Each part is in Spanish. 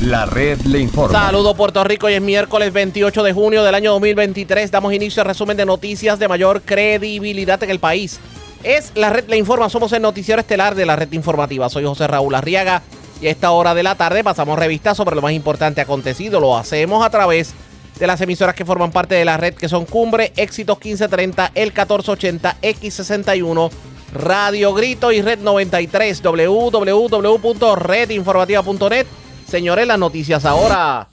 La red le informa. Saludos Puerto Rico, y es miércoles 28 de junio del año 2023. Damos inicio al resumen de noticias de mayor credibilidad en el país. Es la red le informa, somos el noticiero estelar de la red informativa. Soy José Raúl Arriaga y a esta hora de la tarde pasamos revista sobre lo más importante acontecido. Lo hacemos a través de las emisoras que forman parte de la red que son Cumbre, Éxitos 1530, El 1480, X61, Radio Grito y Red 93, www.redinformativa.net Señores, las noticias ahora.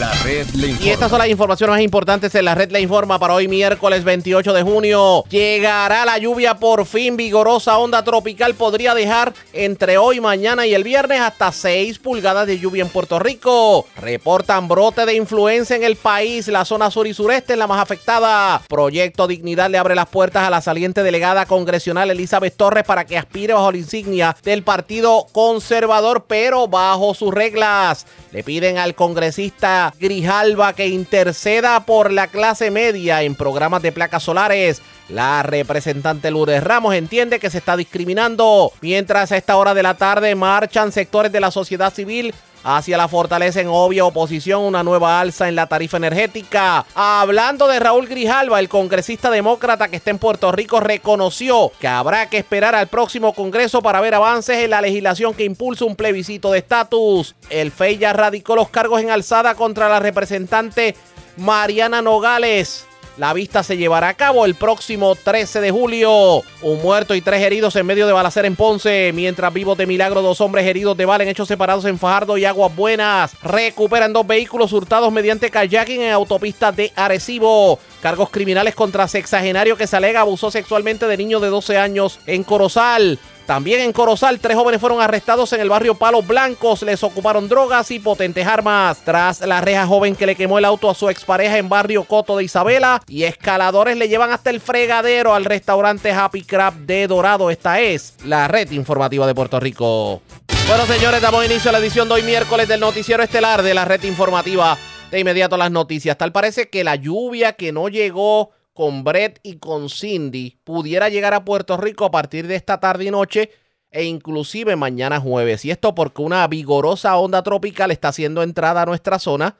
La red le informa. Y estas son las informaciones más importantes en la red La Informa para hoy miércoles 28 de junio. Llegará la lluvia por fin. Vigorosa onda tropical podría dejar entre hoy, mañana y el viernes hasta 6 pulgadas de lluvia en Puerto Rico. Reportan brote de influenza en el país. La zona sur y sureste es la más afectada. Proyecto Dignidad le abre las puertas a la saliente delegada congresional Elizabeth Torres para que aspire bajo la insignia del Partido Conservador, pero bajo sus reglas. Le piden al congresista Grijalva que interceda por la clase media en programas de placas solares. La representante Lourdes Ramos entiende que se está discriminando, mientras a esta hora de la tarde marchan sectores de la sociedad civil hacia la fortaleza en obvia oposición una nueva alza en la tarifa energética. Hablando de Raúl Grijalva, el congresista demócrata que está en Puerto Rico reconoció que habrá que esperar al próximo Congreso para ver avances en la legislación que impulsa un plebiscito de estatus. El FEI ya radicó los cargos en alzada contra la representante Mariana Nogales. La vista se llevará a cabo el próximo 13 de julio. Un muerto y tres heridos en medio de balacera en Ponce. Mientras vivos de milagro, dos hombres heridos de bala en hechos separados en Fajardo y Aguas Buenas. Recuperan dos vehículos hurtados mediante kayaking en autopista de Arecibo. Cargos criminales contra sexagenario que se alega abusó sexualmente de niño de 12 años en Corozal. También en Corozal, tres jóvenes fueron arrestados en el barrio Palos Blancos. Les ocuparon drogas y potentes armas. Tras la reja joven que le quemó el auto a su expareja en barrio Coto de Isabela. Y escaladores le llevan hasta el fregadero al restaurante Happy Crab de Dorado. Esta es la red informativa de Puerto Rico. Bueno, señores, damos inicio a la edición de hoy miércoles del noticiero estelar de la red informativa. De inmediato las noticias. Tal parece que la lluvia que no llegó con Brett y con Cindy pudiera llegar a Puerto Rico a partir de esta tarde y noche e inclusive mañana jueves. Y esto porque una vigorosa onda tropical está haciendo entrada a nuestra zona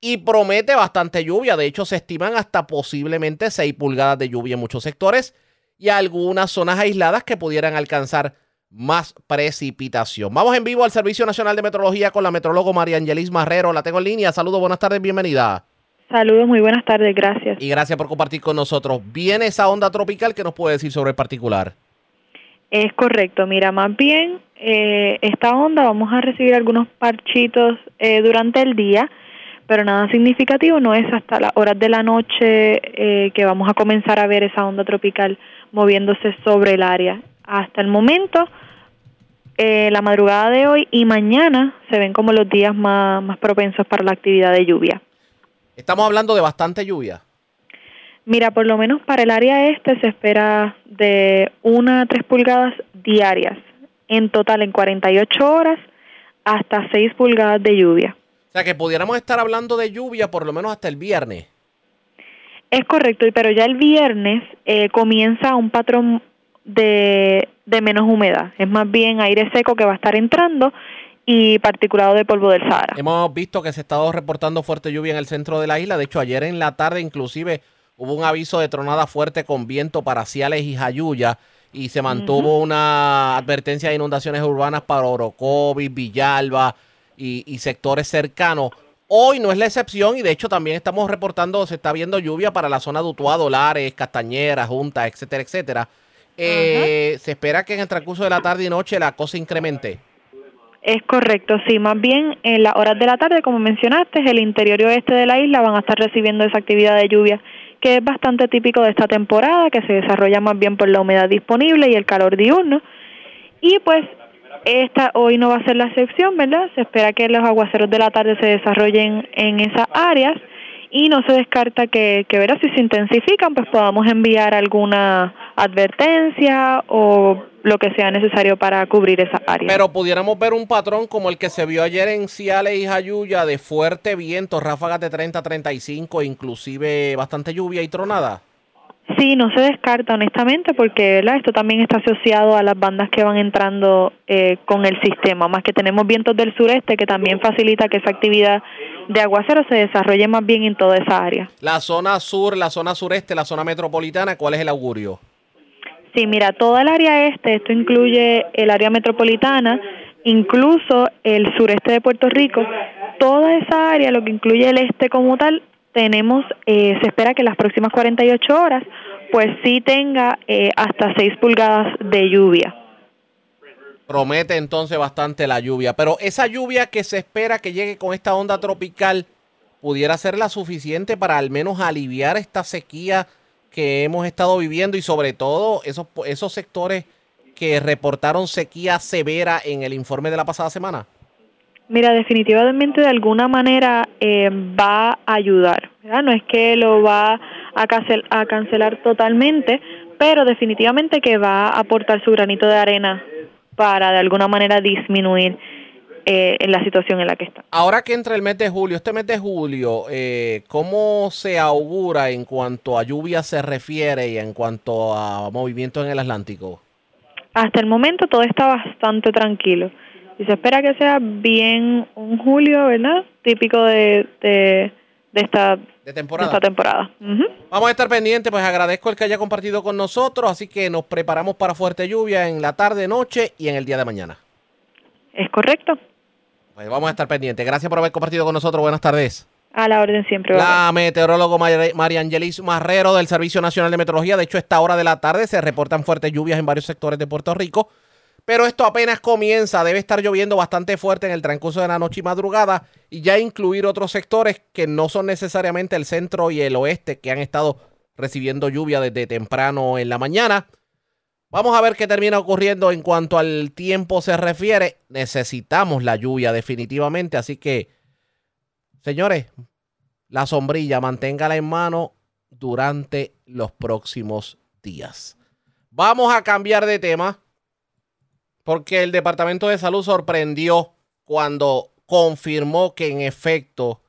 y promete bastante lluvia. De hecho, se estiman hasta posiblemente 6 pulgadas de lluvia en muchos sectores y algunas zonas aisladas que pudieran alcanzar más precipitación. Vamos en vivo al Servicio Nacional de Meteorología con la metrólogo María Angelis Marrero. La tengo en línea. Saludos, buenas tardes, bienvenida. Saludos, muy buenas tardes, gracias. Y gracias por compartir con nosotros. ¿Viene esa onda tropical que nos puede decir sobre el particular? Es correcto, mira, más bien eh, esta onda vamos a recibir algunos parchitos eh, durante el día, pero nada significativo, no es hasta las horas de la noche eh, que vamos a comenzar a ver esa onda tropical moviéndose sobre el área. Hasta el momento, eh, la madrugada de hoy y mañana se ven como los días más, más propensos para la actividad de lluvia. Estamos hablando de bastante lluvia. Mira, por lo menos para el área este se espera de 1 a 3 pulgadas diarias, en total en 48 horas, hasta 6 pulgadas de lluvia. O sea que pudiéramos estar hablando de lluvia por lo menos hasta el viernes. Es correcto, pero ya el viernes eh, comienza un patrón de, de menos humedad. Es más bien aire seco que va a estar entrando y particulado de polvo del Sahara. Hemos visto que se ha estado reportando fuerte lluvia en el centro de la isla. De hecho, ayer en la tarde inclusive hubo un aviso de tronada fuerte con viento para Ciales y Jayuya y se mantuvo una advertencia de inundaciones urbanas para Orocovis, Villalba y, y sectores cercanos. Hoy no es la excepción y de hecho también estamos reportando, se está viendo lluvia para la zona de Utuado, Dolares, Castañera, Junta, etcétera, etcétera. Eh, se espera que en el transcurso de la tarde y noche la cosa incremente. Es correcto, sí, más bien en las horas de la tarde, como mencionaste, el interior oeste de la isla van a estar recibiendo esa actividad de lluvia que es bastante típico de esta temporada, que se desarrolla más bien por la humedad disponible y el calor diurno. Y pues esta hoy no va a ser la excepción, ¿verdad? Se espera que los aguaceros de la tarde se desarrollen en esas áreas y no se descarta que, que verá si se intensifican, pues podamos enviar alguna advertencia o lo que sea necesario para cubrir esa área. Pero pudiéramos ver un patrón como el que se vio ayer en Ciales y Jayuya de fuerte viento, ráfagas de 30 a 35, inclusive bastante lluvia y tronada. Sí, no se descarta honestamente porque ¿verdad? esto también está asociado a las bandas que van entrando eh, con el sistema, más que tenemos vientos del sureste que también facilita que esa actividad de aguacero se desarrolle más bien en toda esa área. La zona sur, la zona sureste, la zona metropolitana, ¿cuál es el augurio? Sí, mira, toda el área este, esto incluye el área metropolitana, incluso el sureste de Puerto Rico, toda esa área, lo que incluye el este como tal, tenemos, eh, se espera que las próximas 48 horas, pues sí tenga eh, hasta 6 pulgadas de lluvia. Promete entonces bastante la lluvia, pero esa lluvia que se espera que llegue con esta onda tropical pudiera ser la suficiente para al menos aliviar esta sequía que hemos estado viviendo y sobre todo esos, esos sectores que reportaron sequía severa en el informe de la pasada semana. Mira, definitivamente de alguna manera eh, va a ayudar. No es que lo va a, a cancelar totalmente, pero definitivamente que va a aportar su granito de arena para de alguna manera disminuir eh, en la situación en la que está. Ahora que entra el mes de julio, este mes de julio, eh, ¿cómo se augura en cuanto a lluvia se refiere y en cuanto a movimiento en el Atlántico? Hasta el momento todo está bastante tranquilo y se espera que sea bien un julio, ¿verdad? Típico de, de, esta de temporada. esta temporada. Vamos a estar pendientes, pues agradezco el que haya compartido con nosotros, así que nos preparamos para fuerte lluvia en la tarde, noche y en el día de mañana. Es correcto. Pues vamos a estar pendientes. Gracias por haber compartido con nosotros. Buenas tardes. A la orden siempre. La meteorólogo María Angelis Marrero del Servicio Nacional de Meteorología. De hecho, a esta hora de la tarde se reportan fuertes lluvias en varios sectores de Puerto Rico. Pero esto apenas comienza, debe estar lloviendo bastante fuerte en el transcurso de la noche y madrugada y ya incluir otros sectores que no son necesariamente el centro y el oeste que han estado recibiendo lluvia desde temprano en la mañana. Vamos a ver qué termina ocurriendo en cuanto al tiempo se refiere. Necesitamos la lluvia definitivamente, así que, señores, la sombrilla manténgala en mano durante los próximos días. Vamos a cambiar de tema porque el Departamento de Salud sorprendió cuando confirmó que en efecto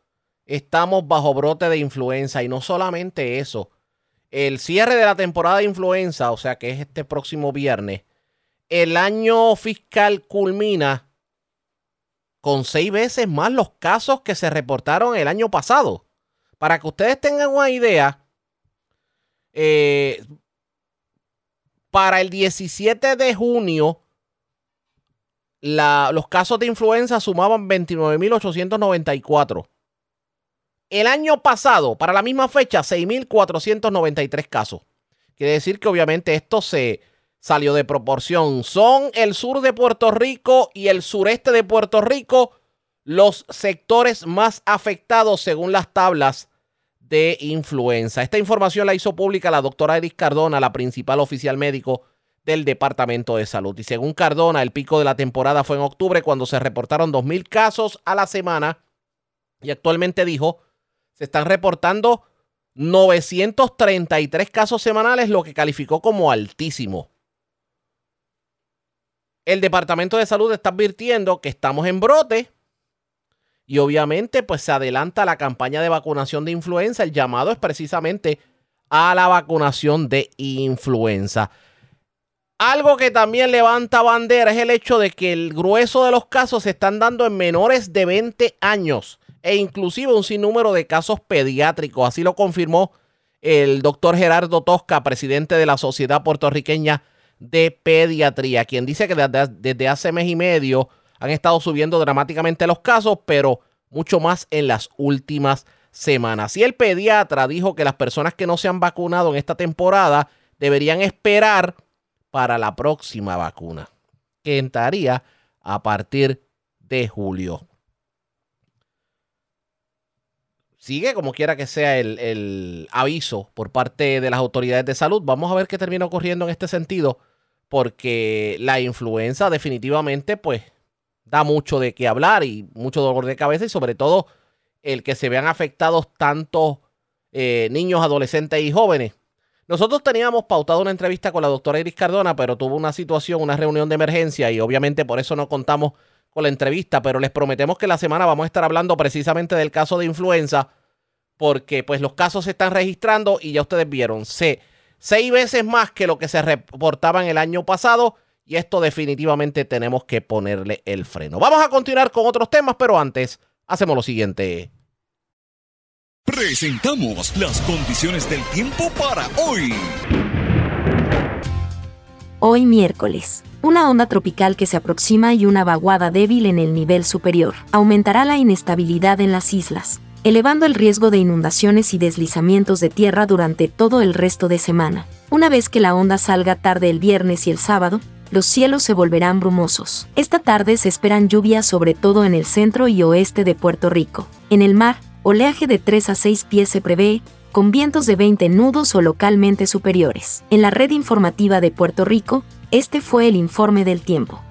estamos bajo brote de influenza y no solamente eso, el cierre de la temporada de influenza, o sea que es este próximo viernes, el año fiscal culmina con seis veces más los casos que se reportaron el año pasado. Para que ustedes tengan una idea, eh, para el 17 de junio los casos de influenza sumaban 29.894. El año pasado, para la misma fecha, 6.493 casos. Quiere decir que obviamente esto se salió de proporción. Son el sur de Puerto Rico y el sureste de Puerto Rico los sectores más afectados según las tablas de influenza. Esta información la hizo pública la doctora Eris Cardona, la principal oficial médico del Departamento de Salud. Y según Cardona, el pico de la temporada fue en octubre cuando se reportaron 2.000 casos a la semana y actualmente dijo, se están reportando 933 casos semanales, lo que calificó como altísimo. El Departamento de Salud está advirtiendo que estamos en brote y obviamente pues se adelanta la campaña de vacunación de influenza. El llamado es precisamente a la vacunación de influenza. Algo que también levanta bandera es el hecho de que el grueso de los casos se están dando en menores de 20 años e inclusive un sinnúmero de casos pediátricos. Así lo confirmó el doctor Gerardo Tosca, presidente de la Sociedad Puertorriqueña de Pediatría, quien dice que desde, hace mes y medio han estado subiendo dramáticamente los casos, pero mucho más en las últimas semanas. Y el pediatra dijo que las personas que no se han vacunado en esta temporada deberían esperar para la próxima vacuna, que entraría a partir de julio. Sigue como quiera que sea el, aviso por parte de las autoridades de salud. Vamos a ver qué termina ocurriendo en este sentido, porque la influenza definitivamente pues da mucho de qué hablar y mucho dolor de cabeza y sobre todo el que se vean afectados tantos eh, niños, adolescentes y jóvenes nosotros teníamos pautado una entrevista con la doctora Iris Cardona, pero tuvo una situación, una reunión de emergencia y obviamente por eso no contamos con la entrevista, pero les prometemos que la semana vamos a estar hablando precisamente del caso de influenza, porque pues los casos se están registrando y ya ustedes vieron, se seis veces más que lo que se reportaba en el año pasado y esto definitivamente tenemos que ponerle el freno. Vamos a continuar con otros temas, pero antes hacemos lo siguiente. Presentamos las condiciones del tiempo para hoy. Hoy miércoles. Una onda tropical que se aproxima y una vaguada débil en el nivel superior aumentará la inestabilidad en las islas, elevando el riesgo de inundaciones y deslizamientos de tierra durante todo el resto de semana. Una vez que la onda salga tarde el viernes y el sábado, los cielos se volverán brumosos. Esta tarde se esperan lluvias sobre todo en el centro y oeste de Puerto Rico. En el mar, oleaje de 3 a 6 pies se prevé, con vientos de 20 nudos o localmente superiores. En la red informativa de Puerto Rico, este fue el informe del tiempo.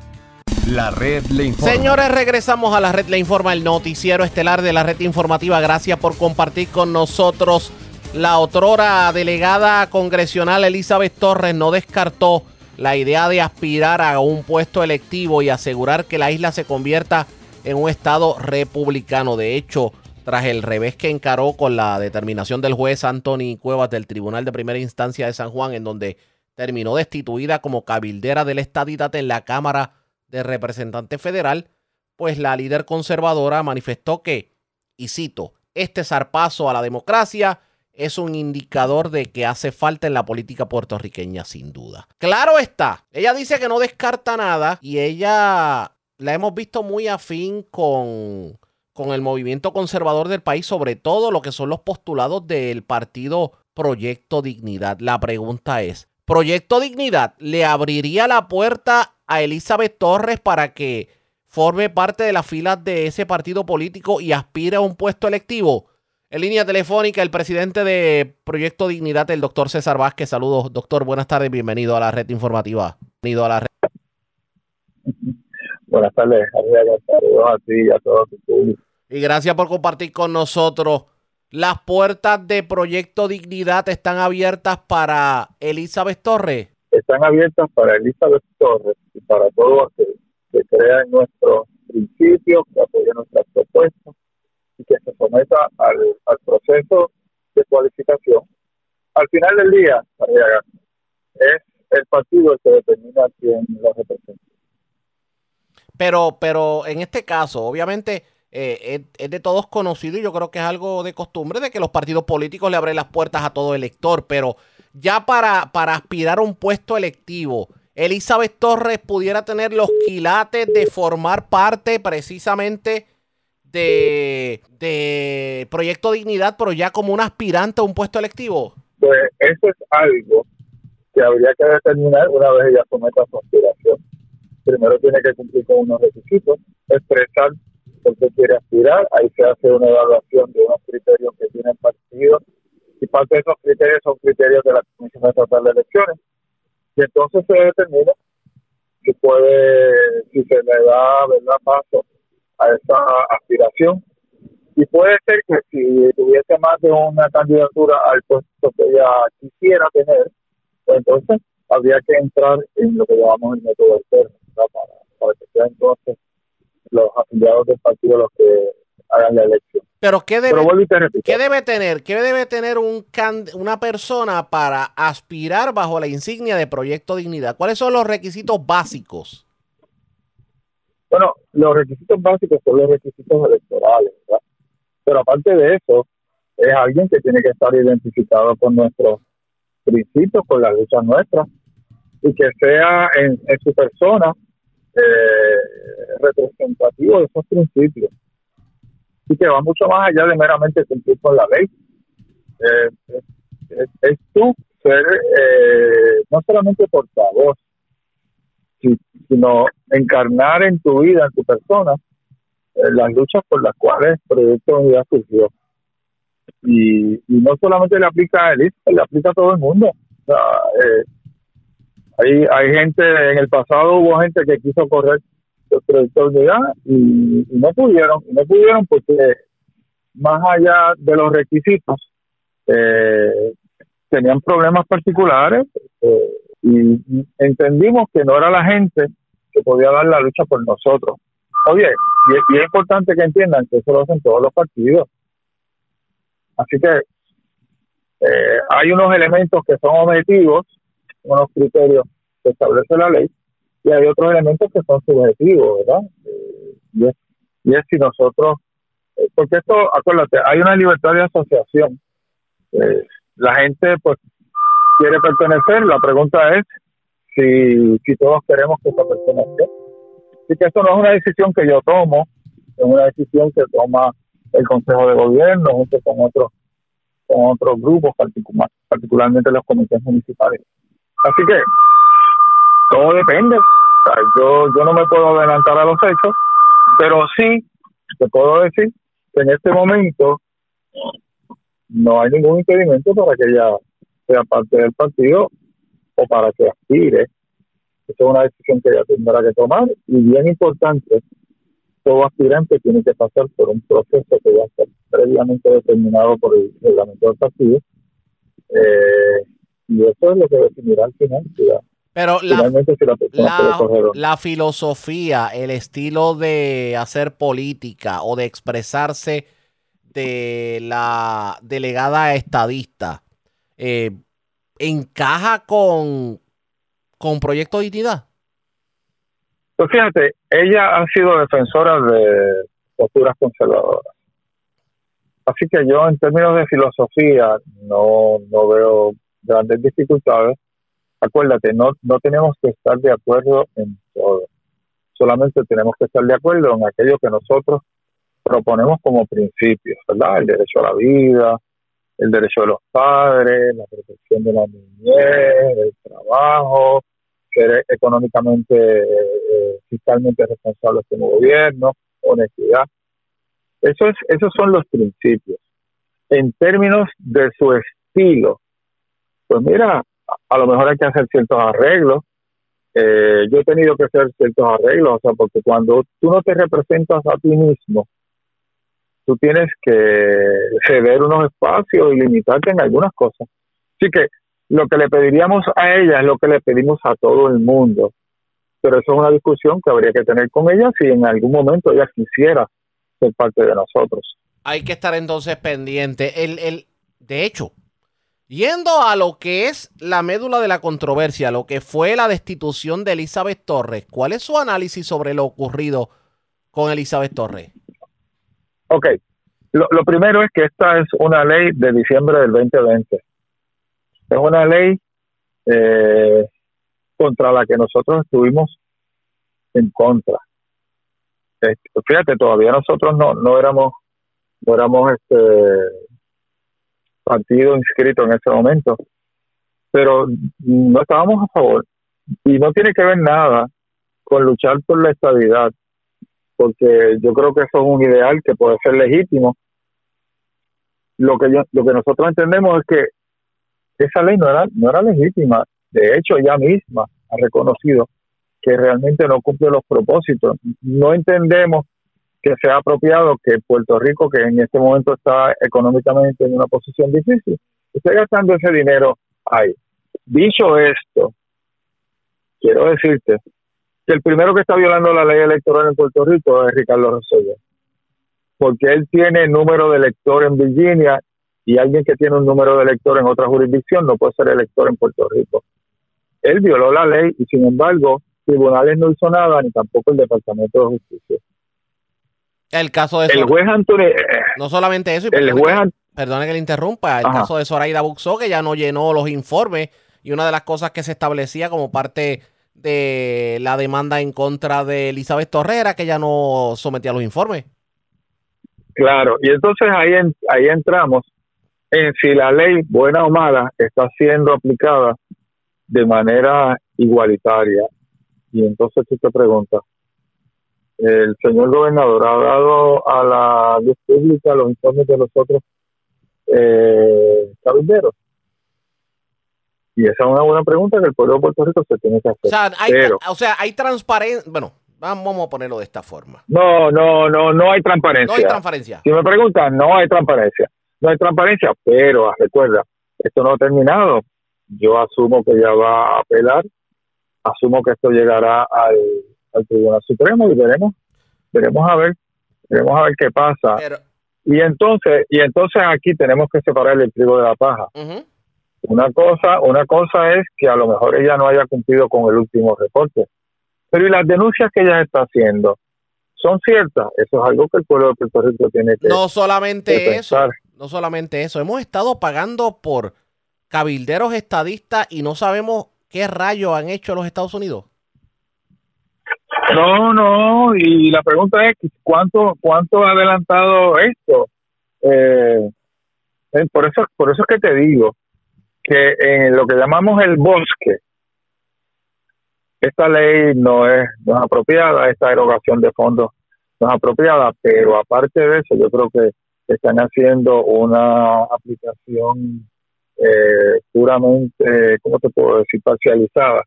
La red le informa. Señores, regresamos a la red le informa, el noticiero estelar de la red informativa. Gracias por compartir con nosotros. La otrora delegada congresional Elizabeth Torres no descartó la idea de aspirar a un puesto electivo y asegurar que la isla se convierta en un estado republicano. De hecho, tras el revés que encaró con la determinación del juez Anthony Cuevas del Tribunal de Primera Instancia de San Juan, en donde terminó destituida como cabildera del estadidad en la Cámara de Representante Federal, pues la líder conservadora manifestó que, y cito, este zarpazo a la democracia es un indicador de que hace falta en la política puertorriqueña, sin duda. Claro está, ella dice que no descarta nada y ella la hemos visto muy afín con, con el movimiento conservador del país, sobre todo lo que son los postulados del partido Proyecto Dignidad. La pregunta es, ¿Proyecto Dignidad le abriría la puerta a Elizabeth Torres para que forme parte de las filas de ese partido político y aspire a un puesto electivo? En línea telefónica, el presidente de Proyecto Dignidad, el doctor César Vázquez. Saludos, doctor. Buenas tardes. Bienvenido a la red informativa. Bienvenido a la red. Buenas tardes. Saludos a ti y a todos. Y gracias por compartir con nosotros. Las puertas de Proyecto Dignidad están abiertas para Elizabeth Torres. Están abiertas para Elizabeth Torres y para todos los que, crean nuestros principios, que apoyen nuestras propuestas y que se someta al, al proceso de cualificación. Al final del día, María, es el partido el que determina quién lo representa. Pero, pero en este caso, obviamente, eh, es, de todos conocido y yo creo que es algo de costumbre de que los partidos políticos le abren las puertas a todo elector, pero ya para, para aspirar a un puesto electivo, Elizabeth Torres pudiera tener los quilates de formar parte precisamente de, de Proyecto Dignidad, pero ya como un aspirante a un puesto electivo? Pues eso es algo que habría que determinar una vez ella someta su aspiración. Primero tiene que cumplir con unos requisitos, expresar por qué quiere aspirar, ahí se hace una evaluación de unos criterios que tiene el partido y parte de esos criterios son criterios de la Comisión Estatal de Elecciones. Y entonces se determina si puede, si se le da verdad paso a esa aspiración. Y puede ser que si tuviese más de una candidatura al puesto que ella quisiera tener, pues entonces habría que entrar en lo que llamamos el método alterno, para, para que sea entonces los afiliados del partido los que hagan la elección. Pero ¿qué debe, Pero ¿qué debe tener? ¿Qué debe tener un una persona para aspirar bajo la insignia de Proyecto Dignidad? ¿Cuáles son los requisitos básicos? Bueno, los requisitos básicos son los requisitos electorales, ¿verdad? Pero aparte de eso, es alguien que tiene que estar identificado con nuestros principios, con las luchas nuestras, y que sea en, en su persona eh, representativo de esos principios y que va mucho más allá de meramente cumplir con la ley. Eh, es, es, tú ser eh, no solamente portavoz, sino encarnar en tu vida, en tu persona, eh, las luchas por las cuales el Proyecto de Unidad surgió. Y, y, no solamente le aplica a él, le aplica a todo el mundo. Eh, hay, hay gente, en el pasado hubo gente que quiso correr el Proyecto de Unidad y, no pudieron, y no pudieron porque más allá de los requisitos, eh, tenían problemas particulares eh, y entendimos que no era la gente que podía dar la lucha por nosotros. Oye, y es, y es importante que entiendan que eso lo hacen todos los partidos. Así que eh, hay unos elementos que son objetivos, unos criterios que establece la ley, y hay otros elementos que son subjetivos, ¿verdad? Eh, y, es, y es si nosotros, eh, porque esto, acuérdate, hay una libertad de asociación. Eh, la gente, pues, quiere pertenecer, la pregunta es si, si todos queremos que esa persona esté. Así que esto no es una decisión que yo tomo, es una decisión que toma el Consejo de Gobierno junto con otros con otros grupos, particular, particularmente los comités municipales. Así que todo depende. Yo, yo no me puedo adelantar a los hechos, pero sí te puedo decir que en este momento no hay ningún impedimento para que ella sea parte del partido o para que aspire. Esa es una decisión que ella tendrá que tomar y bien importante, todo aspirante tiene que pasar por un proceso que va a ser previamente determinado por el reglamento del partido. Eh, y eso es lo que definirá al final Pero la, si la filosofía, el estilo de hacer política o de expresarse de la delegada estadista, eh, ¿encaja con, con Proyecto Dignidad? Pues fíjate, ella ha sido defensora de posturas conservadoras. Así que yo en términos de filosofía no, no veo grandes dificultades. Acuérdate, no, no tenemos que estar de acuerdo en todo. Solamente tenemos que estar de acuerdo en aquello que nosotros proponemos como principios, ¿verdad? El derecho a la vida, el derecho de los padres, la protección de la niñez, el trabajo, ser económicamente, eh, fiscalmente responsables como gobierno, honestidad. Eso es, esos son los principios. En términos de su estilo, pues mira, a, lo mejor hay que hacer ciertos arreglos. Eh, yo he tenido que hacer ciertos arreglos, o sea, porque cuando tú no te representas a ti mismo, tú tienes que ceder unos espacios y limitarte en algunas cosas. Así que lo que le pediríamos a ella es lo que le pedimos a todo el mundo. Pero eso es una discusión que habría que tener con ella si en algún momento ella quisiera ser parte de nosotros. Hay que estar entonces pendiente. El, el, de hecho, yendo a lo que es la médula de la controversia, lo que fue la destitución de Elizabeth Torres, ¿cuál es su análisis sobre lo ocurrido con Elizabeth Torres? Ok, lo, primero es que esta es una ley de diciembre del 2020. Es una ley eh, contra la que nosotros estuvimos en contra. Fíjate, todavía nosotros no, no éramos no éramos este partido inscrito en ese momento, pero no estábamos a favor y no tiene que ver nada con luchar por la estabilidad, porque yo creo que eso es un ideal que puede ser legítimo. Lo que yo, lo que nosotros entendemos es que esa ley no era no era legítima. De hecho, ella misma ha reconocido que realmente no cumple los propósitos. No entendemos que sea apropiado que Puerto Rico, que en este momento está económicamente en una posición difícil, esté gastando ese dinero ahí. Dicho esto, quiero decirte que el primero que está violando la ley electoral en Puerto Rico es Ricardo Rosselló, porque él tiene número de elector en Virginia y alguien que tiene un número de elector en otra jurisdicción no puede ser elector en Puerto Rico. Él violó la ley y sin embargo tribunales no hizo nada ni tampoco el Departamento de Justicia. El caso de El juez Anthony, eh, no solamente eso, y el juez que, An- perdone que le interrumpa, el Ajá. caso de Zoraida Buxó, que ya no llenó los informes, y una de las cosas que se establecía como parte de la demanda en contra de Elizabeth Torrera, que ya no sometía los informes. Claro, y entonces ahí, en- ahí entramos en si la ley, buena o mala, está siendo aplicada de manera igualitaria. Y entonces tú te preguntas, el señor gobernador ha dado a la luz pública los informes de los otros eh, cabilderos. Y esa es una buena pregunta que el pueblo de Puerto Rico se tiene que hacer. O sea, hay, Pero- o sea, hay transparencia. Bueno, vamos a ponerlo de esta forma. No, no, no, no hay transparencia. No hay transparencia. Si me preguntan, no hay transparencia. No hay transparencia, pero ah, recuerda, esto no ha terminado. Yo asumo que ya va a apelar, asumo que esto llegará al, al Tribunal Supremo y veremos, veremos a ver, veremos a ver qué pasa. Pero, Y entonces, y entonces aquí tenemos que separar el trigo de la paja. Una cosa, una cosa es que a lo mejor ella no haya cumplido con el último reporte. Pero y las denuncias que ella está haciendo son ciertas. Eso es algo que el pueblo de Puerto Rico tiene que, No que solamente eso, no solamente eso, hemos estado pagando por cabilderos estadistas y no sabemos qué rayos han hecho los Estados Unidos. No, no, y la pregunta es cuánto cuánto ha adelantado esto. Eh, eh, por eso por eso es que te digo que en lo que llamamos el bosque esta ley no es no es apropiada, esta erogación de fondos no es apropiada, pero aparte de eso yo creo que están haciendo una aplicación eh, puramente, ¿cómo te puedo decir?, parcializada.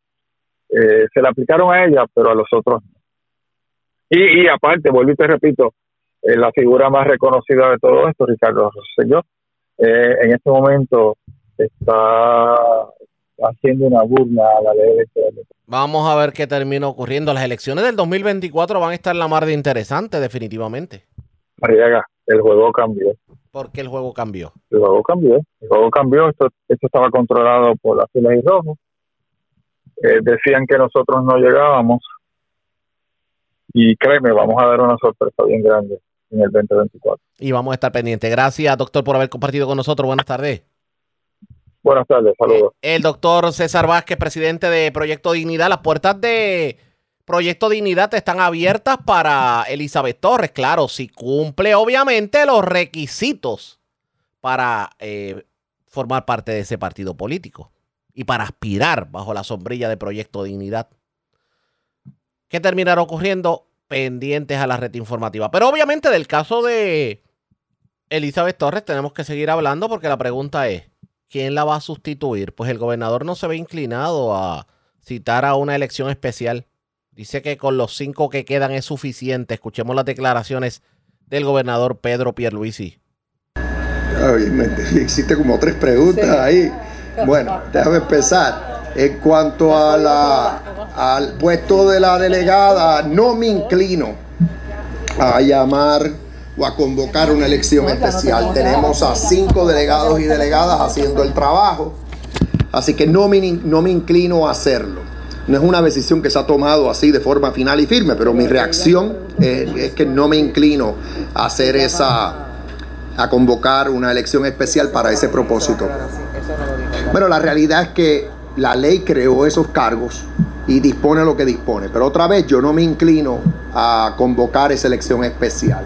Eh, se la aplicaron a ella, pero a los otros no. Y, y aparte, vuelvo y te repito, eh, la figura más reconocida de todo esto, Ricardo Rosselló, eh, en este momento está haciendo una burla a la ley electoral. Vamos a ver qué termina ocurriendo. Las elecciones del 2024 van a estar la mar de interesantes, definitivamente, Arriaga, el juego cambió. porque el juego cambió. El juego cambió. El juego cambió. Esto, esto estaba controlado por las filas y rojos. Eh, decían que nosotros no llegábamos. Y créeme, vamos a dar una sorpresa bien grande en el 2024. Y vamos a estar pendientes. Gracias, doctor, por haber compartido con nosotros. Buenas tardes. Buenas tardes, saludos. El doctor César Vázquez, presidente de Proyecto Dignidad. Las puertas de Proyecto Dignidad están abiertas para Elizabeth Torres. Claro, si cumple obviamente los requisitos para eh, formar parte de ese partido político y para aspirar bajo la sombrilla de Proyecto Dignidad. ¿Qué terminará ocurriendo? Pendientes a la red informativa. Pero obviamente del caso de Elizabeth Torres tenemos que seguir hablando porque la pregunta es, ¿quién la va a sustituir? Pues el gobernador no se ve inclinado a citar a una elección especial. Dice que con los cinco que quedan es suficiente. Escuchemos las declaraciones del gobernador Pedro Pierluisi. Ay, me hiciste como tres preguntas ahí. Bueno, déjame empezar. En cuanto a la, al puesto de la delegada, no me inclino a llamar o a convocar una elección especial. Tenemos a cinco delegados y delegadas haciendo el trabajo, así que no me, no me inclino a hacerlo. No es una decisión que se ha tomado así de forma final y firme, pero mi reacción es, es que no me inclino a hacer esa, a convocar una elección especial para ese propósito. Bueno, la realidad es que la ley creó esos cargos y dispone lo que dispone, pero otra vez yo no me inclino a convocar esa elección especial.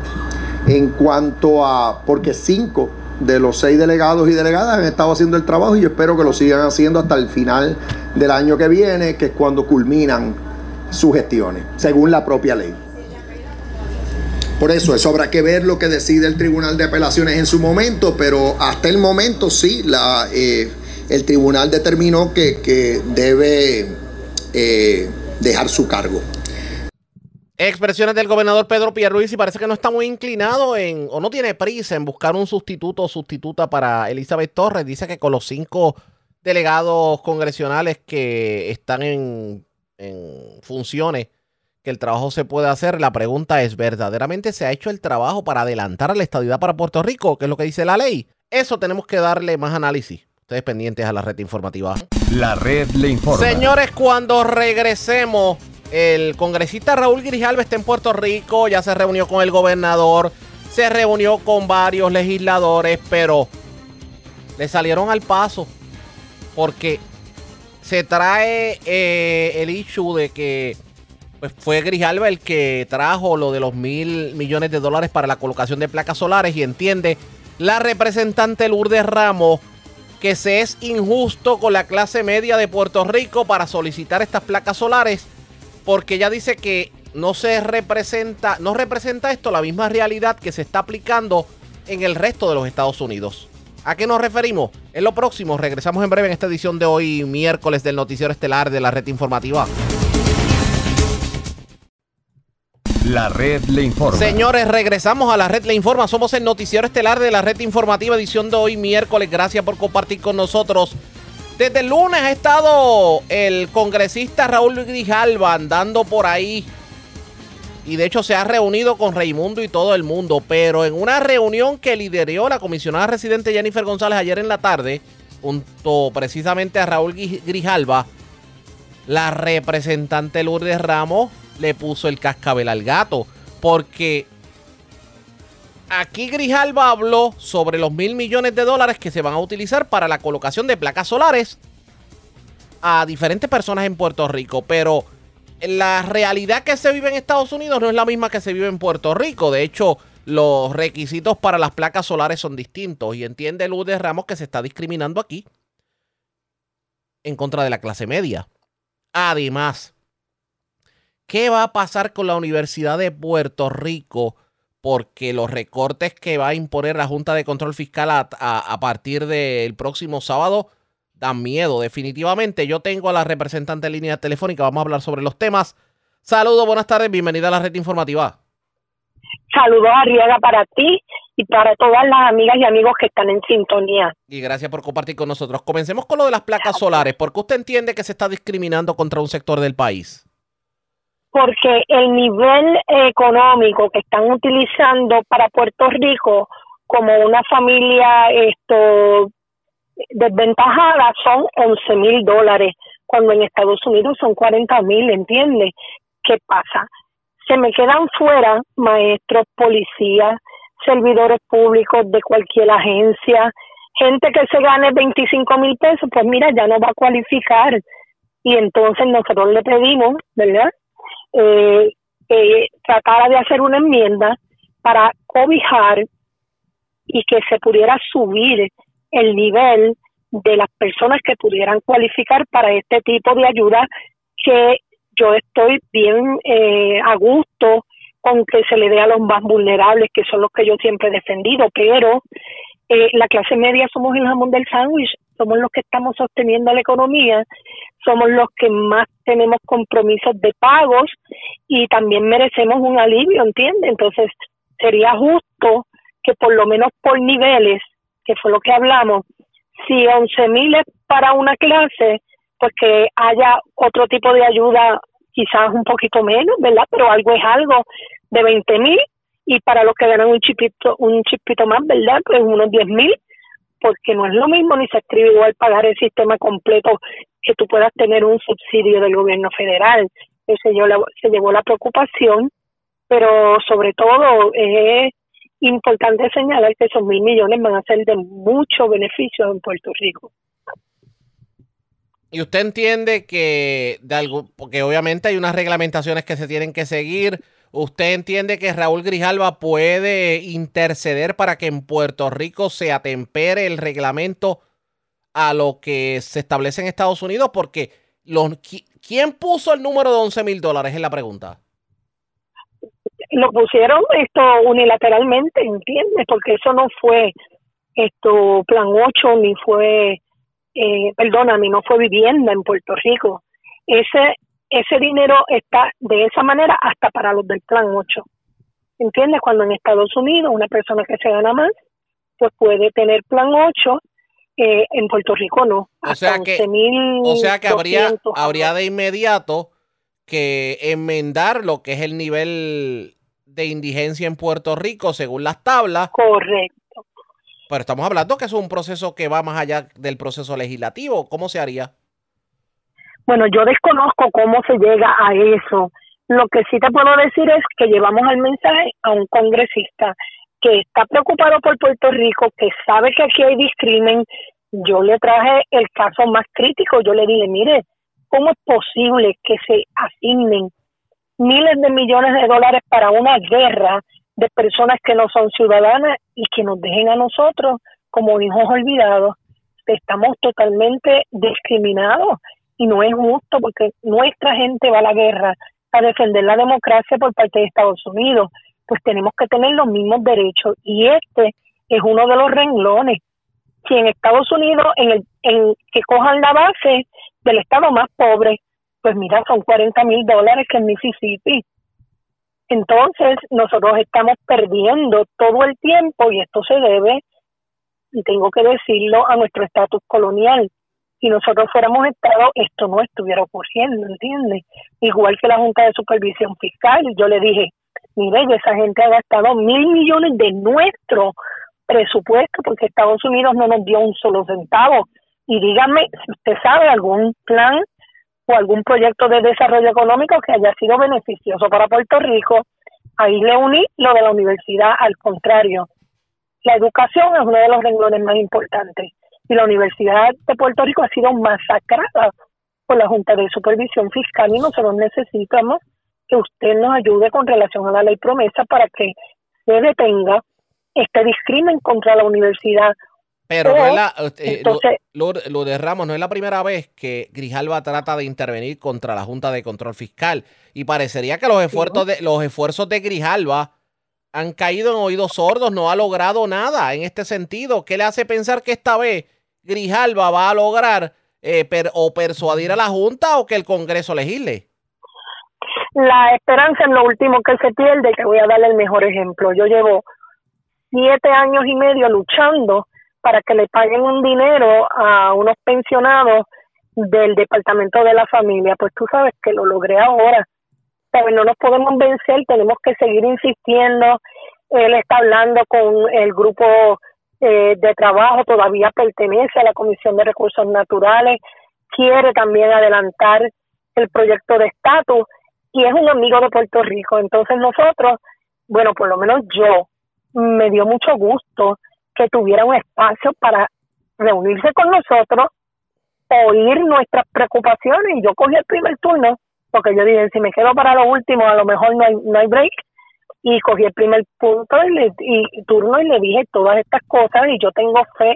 En cuanto a, porque cinco de los seis delegados y delegadas han estado haciendo el trabajo y yo espero que lo sigan haciendo hasta el final del año que viene, que es cuando culminan sus gestiones, según la propia ley. Por eso, eso habrá que ver lo que decide el Tribunal de Apelaciones en su momento, pero hasta el momento sí, eh, el tribunal determinó que, debe eh, dejar su cargo. Expresiones del gobernador Pedro Pierluisi parece que no está muy inclinado en, o no tiene prisa en buscar un sustituto o sustituta para Elizabeth Torres. Dice que con los cinco delegados congresionales que están en funciones, que el trabajo se puede hacer. La pregunta es, ¿verdaderamente se ha hecho el trabajo para adelantar la estadidad para Puerto Rico? que es lo que dice la ley? Eso tenemos que darle más análisis. Ustedes pendientes a la red informativa. La red le informa. Señores, cuando regresemos, el congresista Raúl Grijalva está en Puerto Rico, ya se reunió con el gobernador, se reunió con varios legisladores, pero le salieron al paso porque se trae eh, el issue de que pues, fue Grijalva el que trajo lo de los mil millones de dólares para la colocación de placas solares y entiende la representante Lourdes Ramos que se es injusto con la clase media de Puerto Rico para solicitar estas placas solares porque ella dice que no se representa, no representa esto la misma realidad que se está aplicando en el resto de los Estados Unidos. ¿A qué nos referimos? En lo próximo, regresamos en breve en esta edición de hoy, miércoles del Noticiero Estelar de la Red Informativa. La red le informa. Señores, regresamos a la red Le Informa. Somos el noticiero estelar de la red informativa, edición de hoy, miércoles. Gracias por compartir con nosotros. Desde el lunes ha estado el congresista Raúl Grijalva andando por ahí y de hecho se ha reunido con Raimundo y todo el mundo, pero en una reunión que lideró la comisionada residente Jennifer González ayer en la tarde, junto precisamente a Raúl Grijalva, la representante Lourdes Ramos le puso el cascabel al gato, porque aquí Grijalva habló sobre los mil millones de dólares que se van a utilizar para la colocación de placas solares a diferentes personas en Puerto Rico, pero la realidad que se vive en Estados Unidos no es la misma que se vive en Puerto Rico. De hecho, los requisitos para las placas solares son distintos y entiende Lourdes Ramos que se está discriminando aquí en contra de la clase media. Además, ¿qué va a pasar con la Universidad de Puerto Rico? Porque los recortes que va a imponer la Junta de Control Fiscal a, partir del próximo sábado dan miedo, definitivamente. Yo tengo a la representante en línea telefónica, vamos a hablar sobre los temas. Saludos, buenas tardes, bienvenida a la red informativa. Saludos, Arriaga, para ti y para todas las amigas y amigos que están en sintonía. Y gracias por compartir con nosotros. Comencemos con lo de las placas solares. ¿Por qué usted entiende que se está discriminando contra un sector del país? Porque el nivel económico que están utilizando para Puerto Rico como una familia esto desventajada son 11 mil dólares, cuando en Estados Unidos son 40 mil, ¿entiendes? ¿Qué pasa? Se me quedan fuera maestros, policías, servidores públicos de cualquier agencia, gente que se gane 25 mil pesos, pues mira, ya no va a cualificar. Y entonces nosotros le pedimos, ¿verdad? Eh, tratara de hacer una enmienda para cobijar y que se pudiera subir el nivel de las personas que pudieran cualificar para este tipo de ayuda que yo estoy bien eh, a gusto con que se le dé a los más vulnerables, que son los que yo siempre he defendido, pero eh, la clase media somos el jamón del sándwich, somos los que estamos sosteniendo la economía, somos los que más tenemos compromisos de pagos y también merecemos un alivio, ¿entiendes? Entonces, sería justo que por lo menos por niveles que fue lo que hablamos, si 11 mil es para una clase, pues que haya otro tipo de ayuda, quizás un poquito menos, ¿verdad? Pero algo es algo de 20 mil y para los que ganan un chipito, un chipito más, ¿verdad? Pues unos 10 mil, porque no es lo mismo ni se escribe igual pagar el sistema completo que tú puedas tener un subsidio del gobierno federal. Ese yo se llevó la preocupación, pero sobre todo es importante señalar que esos mil millones van a ser de mucho beneficio en Puerto Rico. Y usted entiende que, de algo, porque obviamente hay unas reglamentaciones que se tienen que seguir. ¿Usted entiende que Raúl Grijalva puede interceder para que en Puerto Rico se atempere el reglamento a lo que se establece en Estados Unidos? Porque los, ¿quién puso el número de 11 mil dólares? Es la pregunta lo pusieron esto unilateralmente, ¿entiendes? Porque eso no fue esto plan 8 ni fue, eh, perdóname, no fue vivienda en Puerto Rico. Ese ese dinero está de esa manera hasta para los del plan 8. ¿Entiendes? Cuando en Estados Unidos una persona que se gana más, pues puede tener plan 8, eh, en Puerto Rico no. O sea que, o sea que habría, habría de inmediato que enmendar lo que es el nivel de indigencia en Puerto Rico según las tablas. Correcto. Pero estamos hablando que es un proceso que va más allá del proceso legislativo. ¿Cómo se haría? Bueno, yo desconozco cómo se llega a eso. Lo que sí te puedo decir es que llevamos el mensaje a un congresista que está preocupado por Puerto Rico, que sabe que aquí hay discrimen. Yo le traje el caso más crítico. Yo le dije, mire, ¿cómo es posible que se asignen miles de millones de dólares para una guerra de personas que no son ciudadanas y que nos dejen a nosotros como hijos olvidados. Estamos totalmente discriminados y no es justo porque nuestra gente va a la guerra a defender la democracia por parte de Estados Unidos, pues tenemos que tener los mismos derechos y este es uno de los renglones. Si en Estados Unidos, en el en que cojan la base del estado más pobre, pues mira, son 40 mil dólares que en Mississippi. Entonces, nosotros estamos perdiendo todo el tiempo y esto se debe, y tengo que decirlo, a nuestro estatus colonial. Si nosotros fuéramos Estado, esto no estuviera ocurriendo, ¿entiendes? Igual que la Junta de Supervisión Fiscal, yo le dije, Mire, esa gente ha gastado mil millones de nuestro presupuesto porque Estados Unidos no nos dio un solo centavo. Y dígame si usted sabe algún plan o algún proyecto de desarrollo económico que haya sido beneficioso para Puerto Rico. Ahí le uní lo de la universidad, al contrario. La educación es uno de los renglones más importantes y la Universidad de Puerto Rico ha sido masacrada por la Junta de Supervisión Fiscal y nosotros necesitamos que usted nos ayude con relación a la ley promesa para que se detenga este discrimen contra la universidad. Pero no O, es la, eh, entonces, lo, lo- lo de Ramos no es la primera vez que Grijalva trata de intervenir contra la Junta de Control Fiscal. Y parecería que los esfuerzos de, los esfuerzos de Grijalva han caído en oídos sordos, no ha logrado nada en este sentido. ¿Qué le hace pensar que esta vez Grijalva va a lograr eh, per- o persuadir a la Junta o que el Congreso legisle? la esperanza es lo último que se pierde, que voy a darle el mejor ejemplo. Yo llevo siete años y medio luchando para que le paguen un dinero a unos pensionados del Departamento de la Familia. Pues tú sabes que lo logré ahora. Pero no nos podemos vencer, tenemos que seguir insistiendo. Él está hablando con el grupo eh, de trabajo, todavía pertenece a la Comisión de Recursos Naturales, quiere también adelantar el proyecto de estatus y es un amigo de Puerto Rico. Entonces nosotros, bueno, por lo menos yo, me dio mucho gusto que tuviera un espacio para reunirse con nosotros, oír nuestras preocupaciones y yo cogí el primer turno porque yo dije, si me quedo para lo último, a lo mejor no hay, no hay break y cogí el primer punto y, le, y, turno y le dije todas estas cosas y yo tengo fe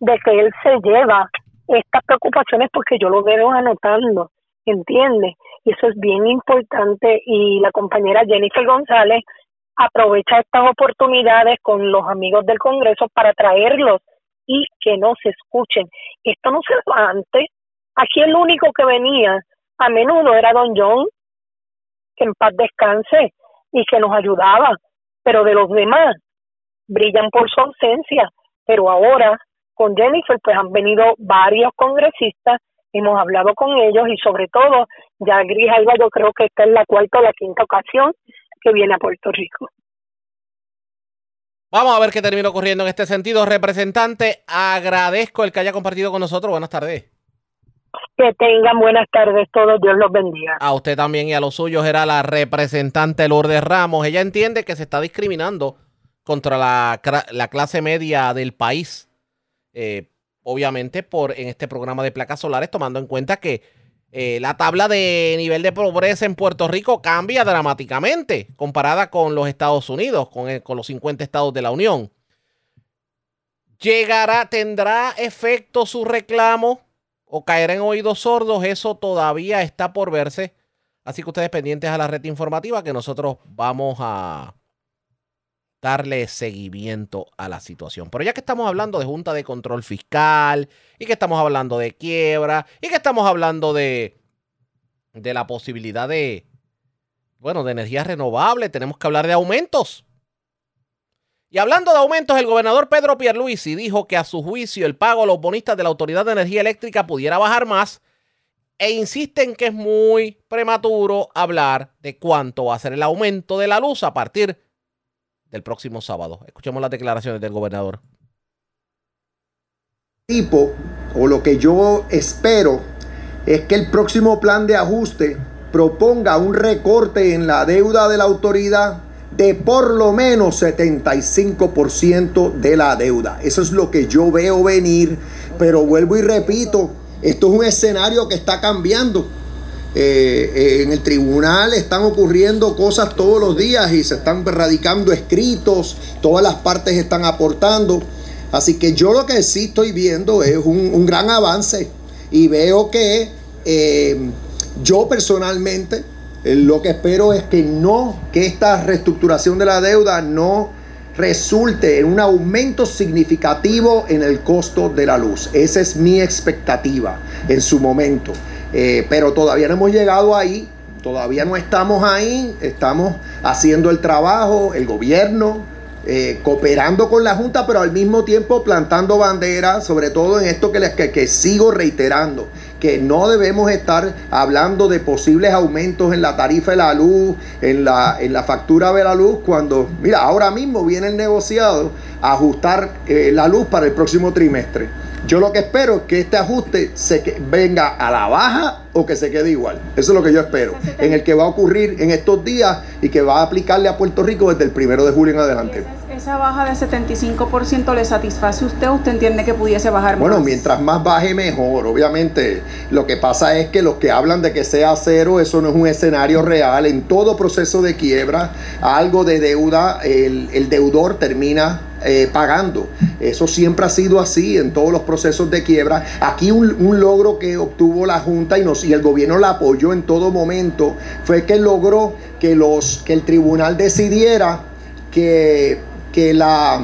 de que él se lleva estas preocupaciones porque yo lo veo anotando, ¿entiendes? Y eso es bien importante y la compañera Jennifer González aprovecha estas oportunidades con los amigos del Congreso para traerlos y que no se escuchen. Esto no se daba antes. Aquí el único que venía a menudo era Don John, que en paz descanse y que nos ayudaba, pero de los demás brillan por su ausencia. Pero ahora con Jennifer pues han venido varios congresistas, hemos hablado con ellos y sobre todo ya Grijalva yo creo que esta es la cuarta o la quinta ocasión que viene a Puerto Rico. Vamos a ver qué termina ocurriendo en este sentido. Representante, agradezco el que haya compartido con nosotros. Buenas tardes. Que tengan buenas tardes todos, Dios los bendiga. A usted también y a los suyos era la representante Lourdes Ramos. Ella entiende que se está discriminando contra la, la clase media del país. Eh, obviamente por en este programa de placas solares, tomando en cuenta que eh, la tabla de nivel de pobreza en Puerto Rico cambia dramáticamente comparada con los Estados Unidos, con, el- con los 50 estados de la Unión. ¿Llegará, tendrá efecto su reclamo o caerá en oídos sordos? Eso todavía está por verse. Así que ustedes pendientes a la red informativa que nosotros vamos a darle seguimiento a la situación. Pero ya que estamos hablando de Junta de Control Fiscal y que estamos hablando de quiebra y que estamos hablando de, de la posibilidad de, bueno, de energía renovable, tenemos que hablar de aumentos. Y hablando de aumentos, el gobernador Pedro Pierluisi dijo que a su juicio el pago a los bonistas de la Autoridad de Energía Eléctrica pudiera bajar más e insiste en que es muy prematuro hablar de cuánto va a ser el aumento de la luz a partir del próximo sábado. Escuchemos las declaraciones del gobernador. tipo, o lo que yo espero, es que el próximo plan de ajuste proponga un recorte en la deuda de la autoridad de por lo menos 75% de la deuda. Eso es lo que yo veo venir, pero vuelvo y repito, esto es un escenario que está cambiando. Eh, eh, en el tribunal están ocurriendo cosas todos los días y se están radicando escritos, todas las partes están aportando. Así que yo lo que sí estoy viendo es un, un gran avance y veo que eh, yo personalmente lo que espero es que no, que esta reestructuración de la deuda no resulte en un aumento significativo en el costo de la luz. Esa es mi expectativa en su momento. Eh, pero todavía no hemos llegado ahí, todavía no estamos ahí, estamos haciendo el trabajo, el gobierno, eh, cooperando con la Junta, pero al mismo tiempo plantando banderas, sobre todo en esto que, les, que, sigo reiterando, que no debemos estar hablando de posibles aumentos en la tarifa de la luz, en la, en la factura de la luz, cuando, mira, ahora mismo viene el negociado a ajustar eh, la luz para el próximo trimestre. Yo lo que espero es que este ajuste se que, venga a la baja o que se quede igual. Eso es lo que yo espero. En el que va a ocurrir en estos días y que va a aplicarle a Puerto Rico desde el primero de julio en adelante. Esa baja de 75% le satisface a usted, usted entiende que pudiese bajar Bueno, más. mientras más baje mejor. Obviamente, lo que pasa es que los que hablan de que sea cero, eso no es un escenario real. En todo proceso de quiebra, algo de deuda, el, el deudor termina eh, pagando. Eso siempre ha sido así en todos los procesos de quiebra. Aquí un, logro que obtuvo la Junta y, y el gobierno la apoyó en todo momento fue que logró que, los, que el tribunal decidiera que, que la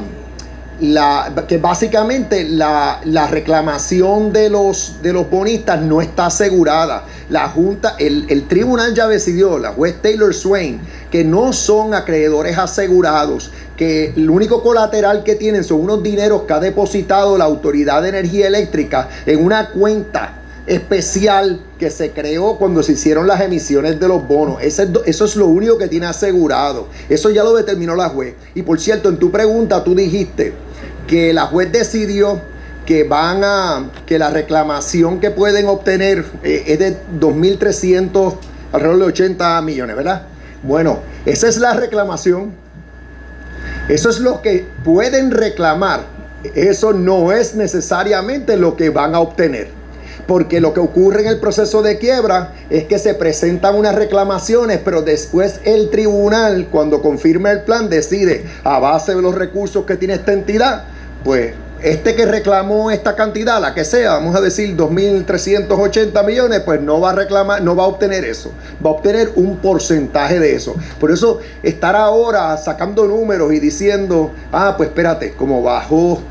la, que básicamente la, la, reclamación de los, de los bonistas no está asegurada. La Junta, el, el, tribunal ya decidió, la juez Taylor Swain, que no son acreedores asegurados, que el único colateral que tienen son unos dineros que ha depositado la Autoridad de Energía Eléctrica en una cuenta especial que se creó cuando se hicieron las emisiones de los bonos. Eso es, lo único que tiene asegurado. Eso ya lo determinó la juez. Y por cierto, en tu pregunta tú dijiste que la juez decidió que van a, que la reclamación que pueden obtener eh, es de 2.300, alrededor de 80 millones, ¿verdad? Bueno, esa es la reclamación. Eso es lo que pueden reclamar. Eso no es necesariamente lo que van a obtener porque lo que ocurre en el proceso de quiebra es que se presentan unas reclamaciones, pero después el tribunal, cuando confirma el plan, decide a base de los recursos que tiene esta entidad, pues este que reclamó esta cantidad, la que sea, vamos a decir 2.380 millones, pues no va a reclamar, no va a obtener eso, va a obtener un porcentaje de eso. Por eso estar ahora sacando números y diciendo, ah, pues espérate, como bajó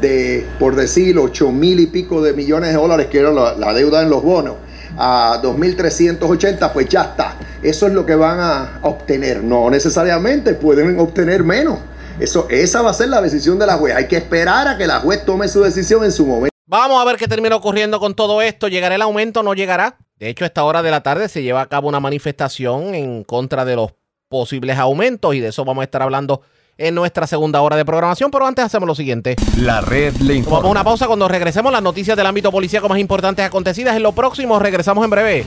de, por decir, 8 mil y pico de millones de dólares, que era la, la deuda en los bonos, a 2.380, pues ya está. Eso es lo que van a obtener. No necesariamente pueden obtener menos. Eso, esa va a ser la decisión de la juez. Hay que esperar a que la juez tome su decisión en su momento. Vamos a ver qué termina ocurriendo con todo esto. ¿Llegará el aumento o no llegará? De hecho, a esta hora de la tarde se lleva a cabo una manifestación en contra de los posibles aumentos y de eso vamos a estar hablando en nuestra segunda hora de programación, pero antes hacemos lo siguiente. La red le informa. Vamos a una pausa cuando regresemos las noticias del ámbito policíaco más importantes acontecidas en lo próximo. Regresamos en breve.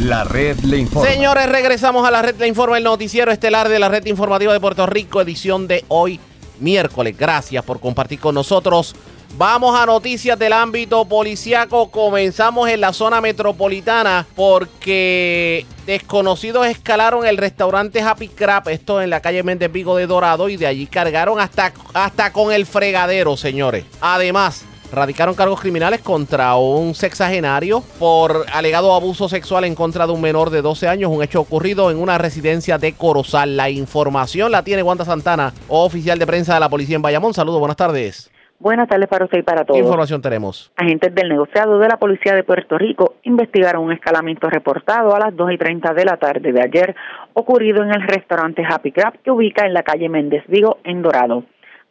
La red le informa. Señores, regresamos a la red le informa, el noticiero estelar de la red informativa de Puerto Rico, edición de hoy, miércoles. Gracias por compartir con nosotros. Vamos a noticias del ámbito policiaco. Comenzamos en la zona metropolitana porque desconocidos escalaron el restaurante Happy Crab, esto en la calle Méndez Vigo de Dorado, y de allí cargaron hasta, hasta con el fregadero, señores. Además, radicaron cargos criminales contra un sexagenario por alegado abuso sexual en contra de un menor de 12 años, un hecho ocurrido en una residencia de Corozal. La información la tiene Wanda Santana, oficial de prensa de la policía en Bayamón. Saludos, buenas tardes. Buenas tardes para usted y para todos. ¿Qué información tenemos? Agentes del negociado de la Policía de Puerto Rico investigaron un escalamiento reportado a las 2 y 30 de la tarde de ayer, ocurrido en el restaurante Happy Crab que ubica en la calle Méndez Vigo, en Dorado.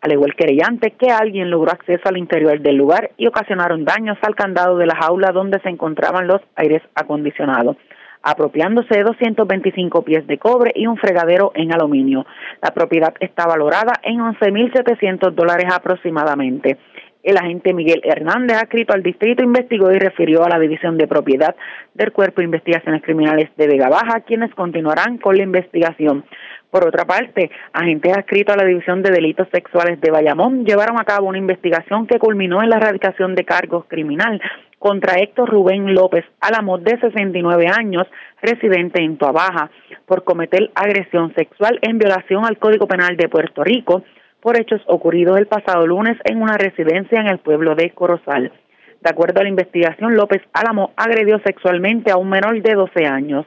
Alegó el querellante que alguien logró acceso al interior del lugar y ocasionaron daños al candado de la jaula donde se encontraban los aires acondicionados apropiándose de 225 pies de cobre y un fregadero en aluminio. La propiedad está valorada en 11.700 dólares aproximadamente. El agente Miguel Hernández, adscrito al distrito, investigó y refirió a la División de Propiedad del Cuerpo de Investigaciones Criminales de Vega Baja, quienes continuarán con la investigación. Por otra parte, agentes adscritos a la División de Delitos Sexuales de Bayamón llevaron a cabo una investigación que culminó en la erradicación de cargos criminal contra Héctor Rubén López Álamo, de 69 años, residente en Tuabaja, por cometer agresión sexual en violación al Código Penal de Puerto Rico por hechos ocurridos el pasado lunes en una residencia en el pueblo de Corozal. De acuerdo a la investigación, López Álamo agredió sexualmente a un menor de 12 años.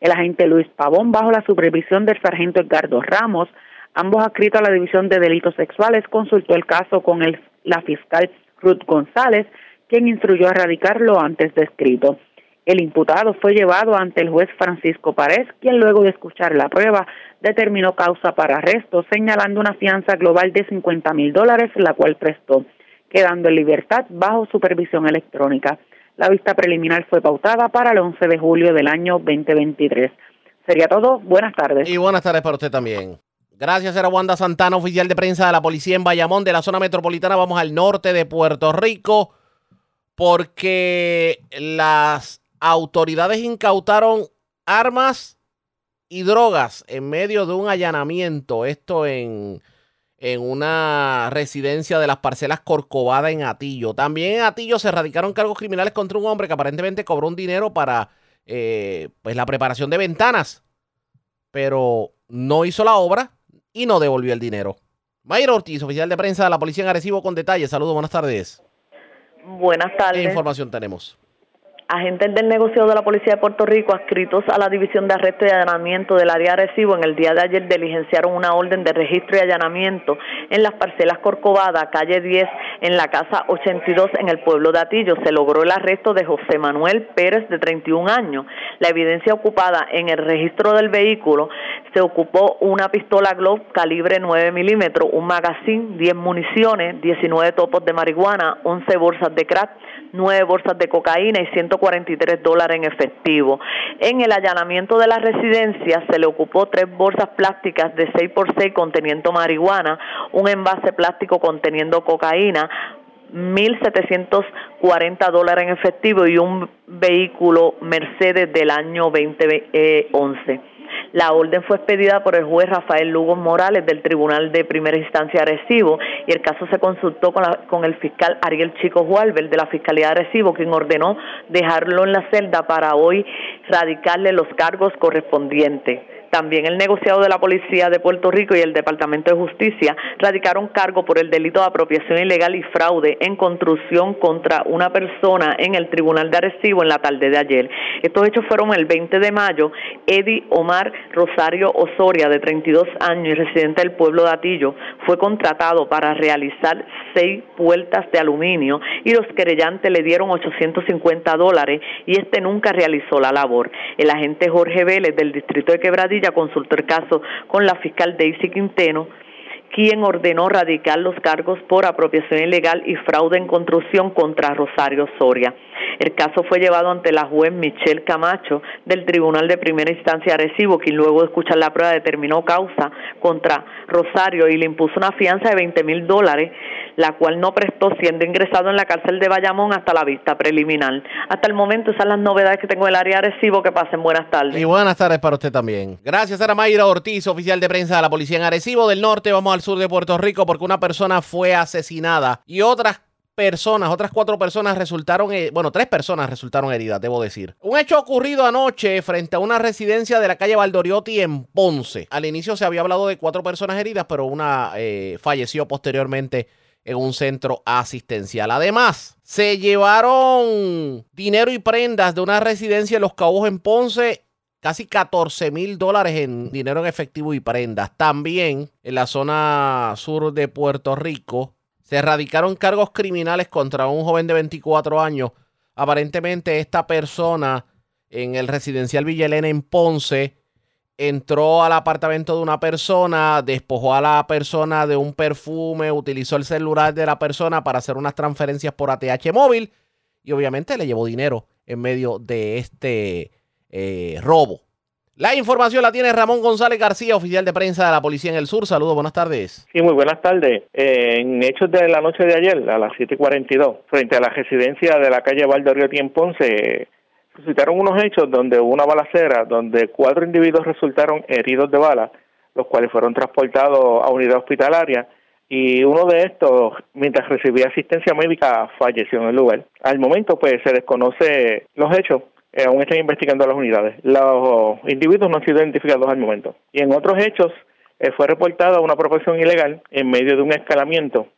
El agente Luis Pavón, bajo la supervisión del sargento Edgardo Ramos, ambos adscritos a la División de Delitos Sexuales, consultó el caso con el, la fiscal Ruth González, quien instruyó a erradicar lo antes descrito. El imputado fue llevado ante el juez Francisco Párez, quien luego de escuchar la prueba determinó causa para arresto, señalando una fianza global de 50 mil dólares, la cual prestó, quedando en libertad bajo supervisión electrónica. La vista preliminar fue pautada para el 11 de julio del año 2023. Sería todo. Buenas tardes. Y buenas tardes para usted también. Gracias, era Wanda Santana, oficial de prensa de la policía en Bayamón, de la zona metropolitana. Vamos al norte de Puerto Rico, porque las autoridades incautaron armas y drogas en medio de un allanamiento. Esto en, en una residencia de las parcelas Corcovada en Atillo. También en Atillo se radicaron cargos criminales contra un hombre que aparentemente cobró un dinero para eh, pues la preparación de ventanas, pero no hizo la obra y no devolvió el dinero. Mayra Ortiz, oficial de prensa de la Policía en Arecibo, con detalles. Saludos, buenas tardes. Buenas tardes. ¿Qué información tenemos? Agentes del negocio de la Policía de Puerto Rico, adscritos a la División de Arresto y Allanamiento del área de Recibo, en el día de ayer diligenciaron una orden de registro y allanamiento en las parcelas Corcovada, calle 10, en la casa 82, en el pueblo de Atillo. Se logró el arresto de José Manuel Pérez, de 31 años. La evidencia ocupada en el registro del vehículo se ocupó una pistola Glock calibre 9 milímetros, un magazine, 10 municiones, 19 topos de marihuana, 11 bolsas de crack, 9 bolsas de cocaína y 143 dólares en efectivo. En el allanamiento de la residencia se le ocupó tres bolsas plásticas de 6 por 6 conteniendo marihuana, un envase plástico conteniendo cocaína, 1.740 dólares en efectivo y un vehículo Mercedes del año 2011. La orden fue expedida por el juez Rafael Lugo Morales del Tribunal de Primera Instancia de Arecibo y el caso se consultó con, la, con el fiscal Ariel Chico Hualver de la Fiscalía de Arecibo, quien ordenó dejarlo en la celda para hoy radicarle los cargos correspondientes. También el negociado de la Policía de Puerto Rico y el Departamento de Justicia radicaron cargo por el delito de apropiación ilegal y fraude en construcción contra una persona en el Tribunal de Arecibo en la tarde de ayer. Estos hechos fueron el 20 de mayo. Eddie Omar Rosario Osoria, de 32 años y residente del pueblo de Atillo, fue contratado para realizar seis puertas de aluminio y los querellantes le dieron 850 dólares y este nunca realizó la labor. El agente Jorge Vélez del distrito de Quebradilla consultó el caso con la fiscal Daisy Quinteno, quien ordenó radicar los cargos por apropiación ilegal y fraude en construcción contra Rosario Soria. El caso fue llevado ante la juez Michelle Camacho del Tribunal de Primera Instancia Arecibo, quien luego de escuchar la prueba determinó causa contra Rosario y le impuso una fianza de 20 mil dólares, la cual no prestó siendo ingresado en la cárcel de Bayamón hasta la vista preliminar. Hasta el momento esas son las novedades que tengo en el área de Arecibo. Que pasen buenas tardes. Y buenas tardes para usted también. Gracias a Mayra Ortiz, oficial de prensa de la Policía en Arecibo del Norte. Vamos al sur de Puerto Rico porque una persona fue asesinada y otras personas, otras cuatro personas resultaron, eh, bueno, tres personas resultaron heridas, debo decir. Un hecho ocurrido anoche frente a una residencia de la calle Valdoriotti en Ponce. Al inicio se había hablado de cuatro personas heridas, pero una eh, falleció posteriormente en un centro asistencial. Además, se llevaron dinero y prendas de una residencia en Los Cabos en Ponce casi 14 mil dólares en dinero en efectivo y prendas. También en la zona sur de Puerto Rico se erradicaron cargos criminales contra un joven de 24 años. Aparentemente esta persona en el residencial Elena en Ponce entró al apartamento de una persona, despojó a la persona de un perfume, utilizó el celular de la persona para hacer unas transferencias por ATH móvil y obviamente le llevó dinero en medio de este eh, robo. La información la tiene Ramón González García, oficial de prensa de la Policía en el Sur. Saludos, buenas tardes. Sí, muy buenas tardes. Eh, en hechos de la noche de ayer, a las 7.42, frente a la residencia de la calle Valdorio en Ponce, suscitaron unos hechos donde una balacera, donde cuatro individuos resultaron heridos de bala, los cuales fueron transportados a unidad hospitalaria y uno de estos, mientras recibía asistencia médica, falleció en el lugar. Al momento, pues, se desconoce los hechos, eh, aún están investigando las unidades. Los individuos no han sido identificados al momento. Y en otros hechos eh, fue reportada una apropiación ilegal en medio de un escalamiento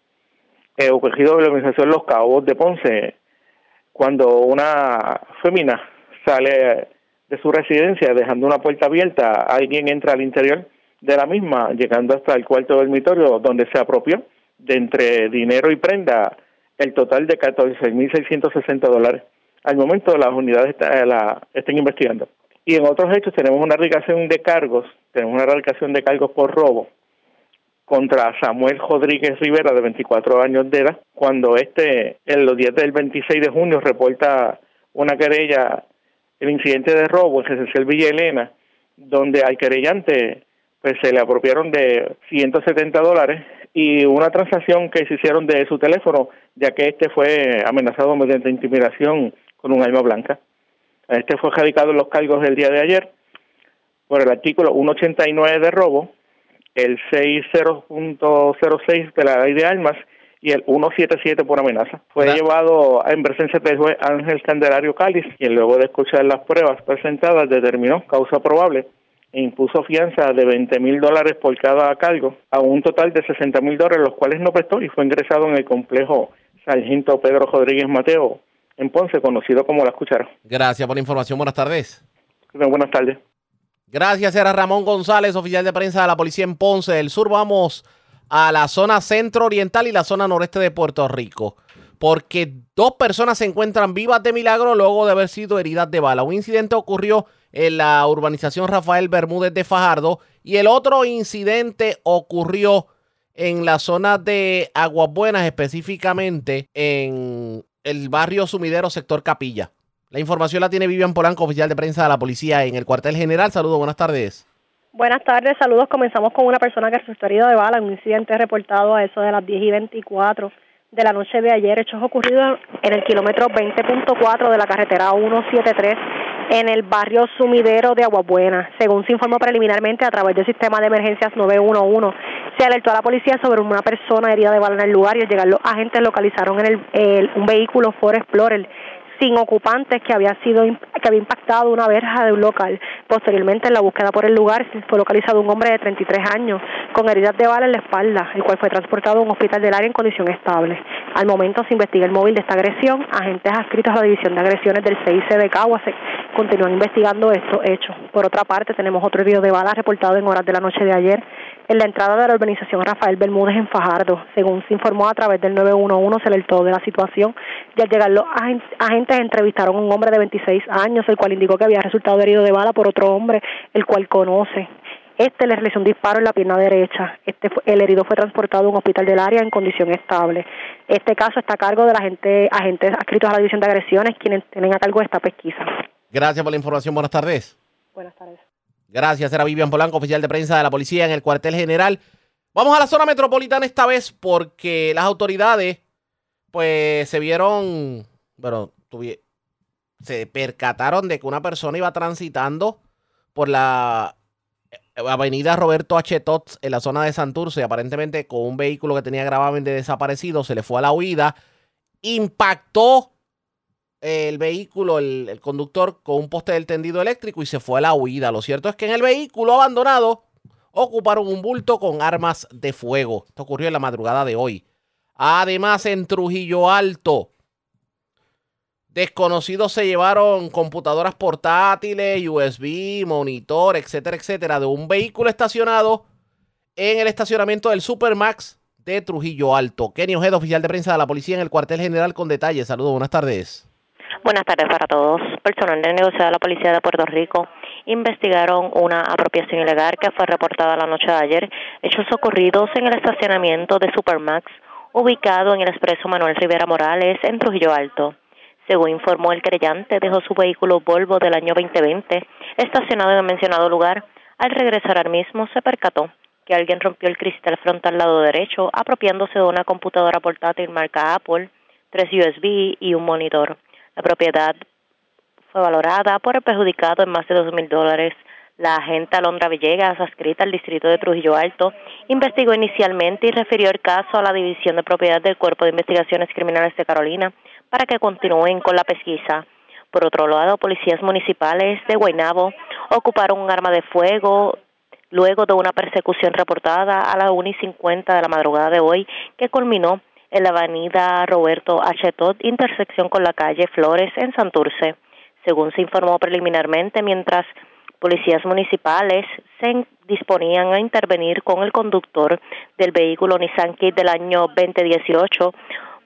eh, ocurrido en la organización Los Cabos de Ponce, cuando una femina sale de su residencia dejando una puerta abierta, alguien entra al interior de la misma, llegando hasta el cuarto dormitorio donde se apropió de entre dinero y prenda el total de 14.660 dólares. Al momento las unidades está- la, estén investigando. Y en otros hechos tenemos una erradicación de cargos, tenemos una erradicación de cargos por robo contra Samuel Rodríguez Rivera, de 24 años de edad, cuando este, en los días del 26 de junio, reporta una querella, el incidente de robo en Residencial Villa Elena, donde al querellante pues se le apropiaron de 170 dólares y una transacción que se hicieron de su teléfono, ya que este fue amenazado mediante intimidación con un arma blanca. Este fue radicado en los cargos del día de ayer por el artículo 189 de robo, el 60.06 de la ley de armas y el 177 por amenaza. Fue llevado en presencia del juez Ángel Candelario Cáliz, quien luego de escuchar las pruebas presentadas determinó causa probable e impuso fianza de 20 mil dólares por cada cargo a un total de 60 mil dólares, los cuales no prestó y fue ingresado en el complejo Sargento Pedro Rodríguez Mateo en Ponce, conocido como La Cuchara. Gracias por la información. Buenas tardes. Buenas tardes. Gracias, era Ramón González, oficial de prensa de la policía en Ponce del Sur. Vamos a la zona centro oriental y la zona noreste de Puerto Rico. Porque dos personas se encuentran vivas de milagro luego de haber sido heridas de bala. Un incidente ocurrió en la urbanización Rafael Bermúdez de Fajardo y el otro incidente ocurrió en la zona de Aguas Buenas, específicamente en el barrio Sumidero, sector Capilla. La información la tiene Vivian Polanco, oficial de prensa de la policía en el cuartel general. Saludos, buenas tardes. Buenas tardes, saludos. Comenzamos con una persona que resultó herida de bala en un incidente reportado a eso de las 10 y 24 de la noche de ayer. Hechos ocurridos en el kilómetro 20.4 de la carretera 173 en el barrio Sumidero de Aguabuena. Según se informó preliminarmente a través del sistema de emergencias 911, se alertó a la policía sobre una persona herida de bala en el lugar y al llegar los agentes localizaron en el, el- un vehículo Ford Explorer sin ocupantes que había sido que había impactado una verja de un local. Posteriormente, en la búsqueda por el lugar, fue localizado un hombre de 33 años con heridas de bala en la espalda, el cual fue transportado a un hospital del área en condición estable. Al momento se investiga el móvil de esta agresión. Agentes adscritos a la División de Agresiones del CIC de Caguas continúan investigando estos hechos. Por otra parte, tenemos otro herido de bala reportado en horas de la noche de ayer en la entrada de la urbanización Rafael Bermúdez en Fajardo. Según se informó a través del 911, se alertó de la situación y al llegar los agen- agentes entrevistaron a un hombre de 26 años, el cual indicó que había resultado herido de bala por otro hombre, el cual conoce. Este le realizó un disparo en la pierna derecha. Este fue- el herido fue transportado a un hospital del área en condición estable. Este caso está a cargo de la gente, agentes adscritos a la División de Agresiones, quienes tienen a cargo esta pesquisa. Gracias por la información. Buenas tardes. Buenas tardes. Gracias, era Vivian Polanco, oficial de prensa de la policía en el cuartel general. Vamos a la zona metropolitana esta vez porque las autoridades, pues, se vieron, bueno, se percataron de que una persona iba transitando por la avenida Roberto H. Tots en la zona de Santurce, aparentemente con un vehículo que tenía gravamen de desaparecido, se le fue a la huida, impactó el vehículo, el, conductor, con un poste del tendido eléctrico y se fue a la huida. Lo cierto es que en el vehículo abandonado ocuparon un bulto con armas de fuego. Esto ocurrió en la madrugada de hoy. Además, en Trujillo Alto, desconocidos se llevaron computadoras portátiles, USB, monitor, etcétera, etcétera, de un vehículo estacionado en el estacionamiento del Supermax de Trujillo Alto. Kenny Ojeda, oficial de prensa de la policía en el cuartel general con detalles. Saludos, buenas tardes. Buenas tardes para todos. Personal de negocio de la Policía de Puerto Rico investigaron una apropiación ilegal que fue reportada la noche de ayer, hechos ocurridos en el estacionamiento de Supermax, ubicado en el expreso Manuel Rivera Morales, en Trujillo Alto. Según informó el creyente, dejó su vehículo Volvo del año 2020 estacionado en el mencionado lugar. Al regresar al mismo, se percató que alguien rompió el cristal frontal lado derecho, apropiándose de una computadora portátil marca Apple, tres USB y un monitor. La propiedad fue valorada por el perjudicado en más de dos mil dólares. La agente Alondra Villegas, adscrita al distrito de Trujillo Alto, investigó inicialmente y refirió el caso a la División de Propiedad del Cuerpo de Investigaciones Criminales de Carolina para que continúen con la pesquisa. Por otro lado, policías municipales de Guaynabo ocuparon un arma de fuego luego de una persecución reportada a las 1 y 50 de la madrugada de hoy que culminó en la avenida Roberto H. Todd, intersección con la calle Flores en Santurce. Según se informó preliminarmente, mientras policías municipales se disponían a intervenir con el conductor del vehículo Nissan Kit del año 2018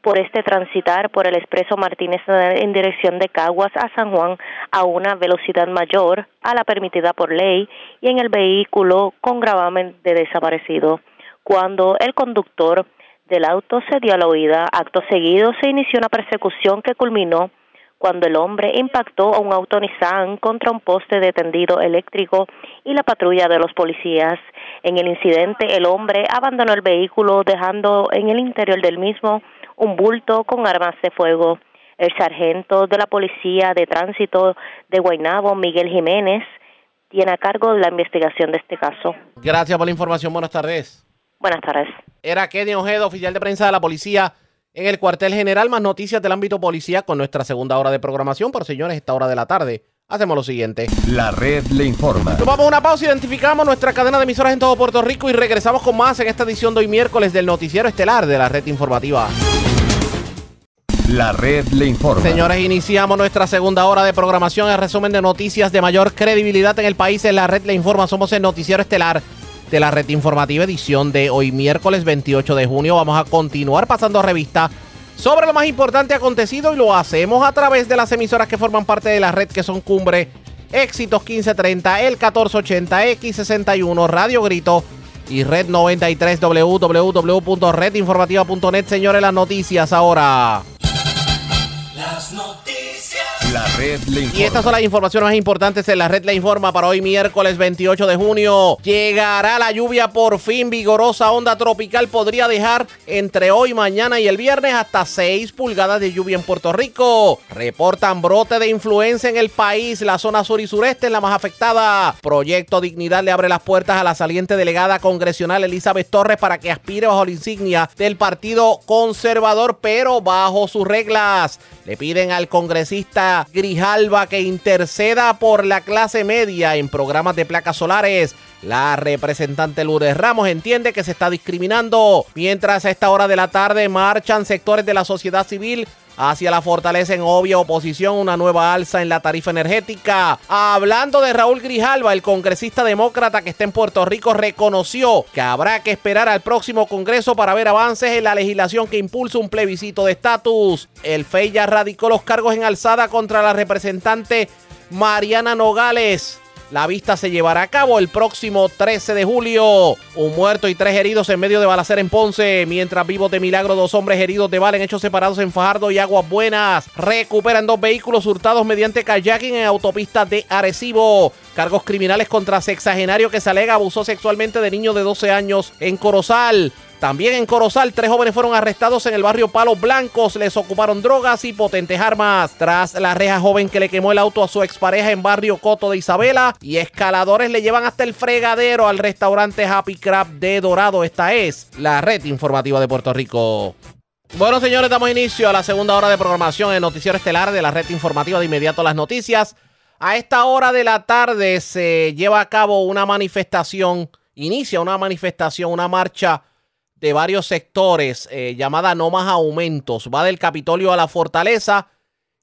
por este transitar por el expreso Martínez en dirección de Caguas a San Juan a una velocidad mayor a la permitida por ley y en el vehículo con gravamen de desaparecido. Cuando el conductor del auto se dio a la huida, acto seguido se inició una persecución que culminó cuando el hombre impactó a un auto Nissan contra un poste de tendido eléctrico y la patrulla de los policías. En el incidente, el hombre abandonó el vehículo dejando en el interior del mismo un bulto con armas de fuego. El sargento de la Policía de Tránsito de Guaynabo, Miguel Jiménez, tiene a cargo de la investigación de este caso. Gracias por la información. Buenas tardes. Buenas tardes. Era Kenny Ojeda, oficial de prensa de la policía en el cuartel general. Más noticias del ámbito policía con nuestra segunda hora de programación. Por señores, esta hora de la tarde. Hacemos lo siguiente. La red le informa. Tomamos una pausa, identificamos nuestra cadena de emisoras en todo Puerto Rico y regresamos con más en esta edición de hoy miércoles del noticiero estelar de la red informativa. La red le informa. Señores, iniciamos nuestra segunda hora de programación. El resumen de noticias de mayor credibilidad en el país en la red le informa. Somos el noticiero estelar de la red informativa edición de hoy miércoles 28 de junio. Vamos a continuar pasando revista sobre lo más importante acontecido y lo hacemos a través de las emisoras que forman parte de la red que son Cumbre, Éxitos 1530, El 1480, X61, Radio Grito y Red 93 www.redinformativa.net. Señores, las noticias ahora. Las noticias. La red le informa. Y estas son las informaciones más importantes en la red le informa para hoy miércoles 28 de junio. Llegará la lluvia por fin vigorosa onda tropical podría dejar entre hoy, mañana y el viernes hasta 6 pulgadas de lluvia en Puerto Rico. Reportan brote de influencia en el país, la zona sur y sureste es la más afectada. Proyecto Dignidad le abre las puertas a la saliente delegada congresional Elizabeth Torres para que aspire bajo la insignia del Partido Conservador, pero bajo sus reglas. Le piden al congresista Grijalva que interceda por la clase media en programas de placas solares. La representante Lourdes Ramos entiende que se está discriminando, mientras a esta hora de la tarde marchan sectores de la sociedad civil hacia la fortaleza en obvia oposición una nueva alza en la tarifa energética. Hablando de Raúl Grijalva, el congresista demócrata que está en Puerto Rico reconoció que habrá que esperar al próximo Congreso para ver avances en la legislación que impulsa un plebiscito de estatus. El FEI ya radicó los cargos en alzada contra la representante Mariana Nogales. La vista se llevará a cabo el próximo 13 de julio. Un muerto y tres heridos en medio de balacera en Ponce. Mientras vivos de milagro, dos hombres heridos de bala en hechos separados en Fajardo y Aguas Buenas. Recuperan dos vehículos hurtados mediante kayaking en autopista de Arecibo. Cargos criminales contra sexagenario que se alega abusó sexualmente de niño de 12 años en Corozal. También en Corozal, tres jóvenes fueron arrestados en el barrio Palos Blancos. Les ocuparon drogas y potentes armas. Tras la reja joven que le quemó el auto a su expareja en barrio Coto de Isabela. Y escaladores le llevan hasta el fregadero al restaurante Happy Crab de Dorado. Esta es la red informativa de Puerto Rico. Bueno, señores, damos inicio a la segunda hora de programación en Noticiero Estelar de la red informativa de inmediato las noticias. A esta hora de la tarde se lleva a cabo una manifestación, inicia una manifestación, una marcha de varios sectores eh, llamada No Más Aumentos. Va del Capitolio a la Fortaleza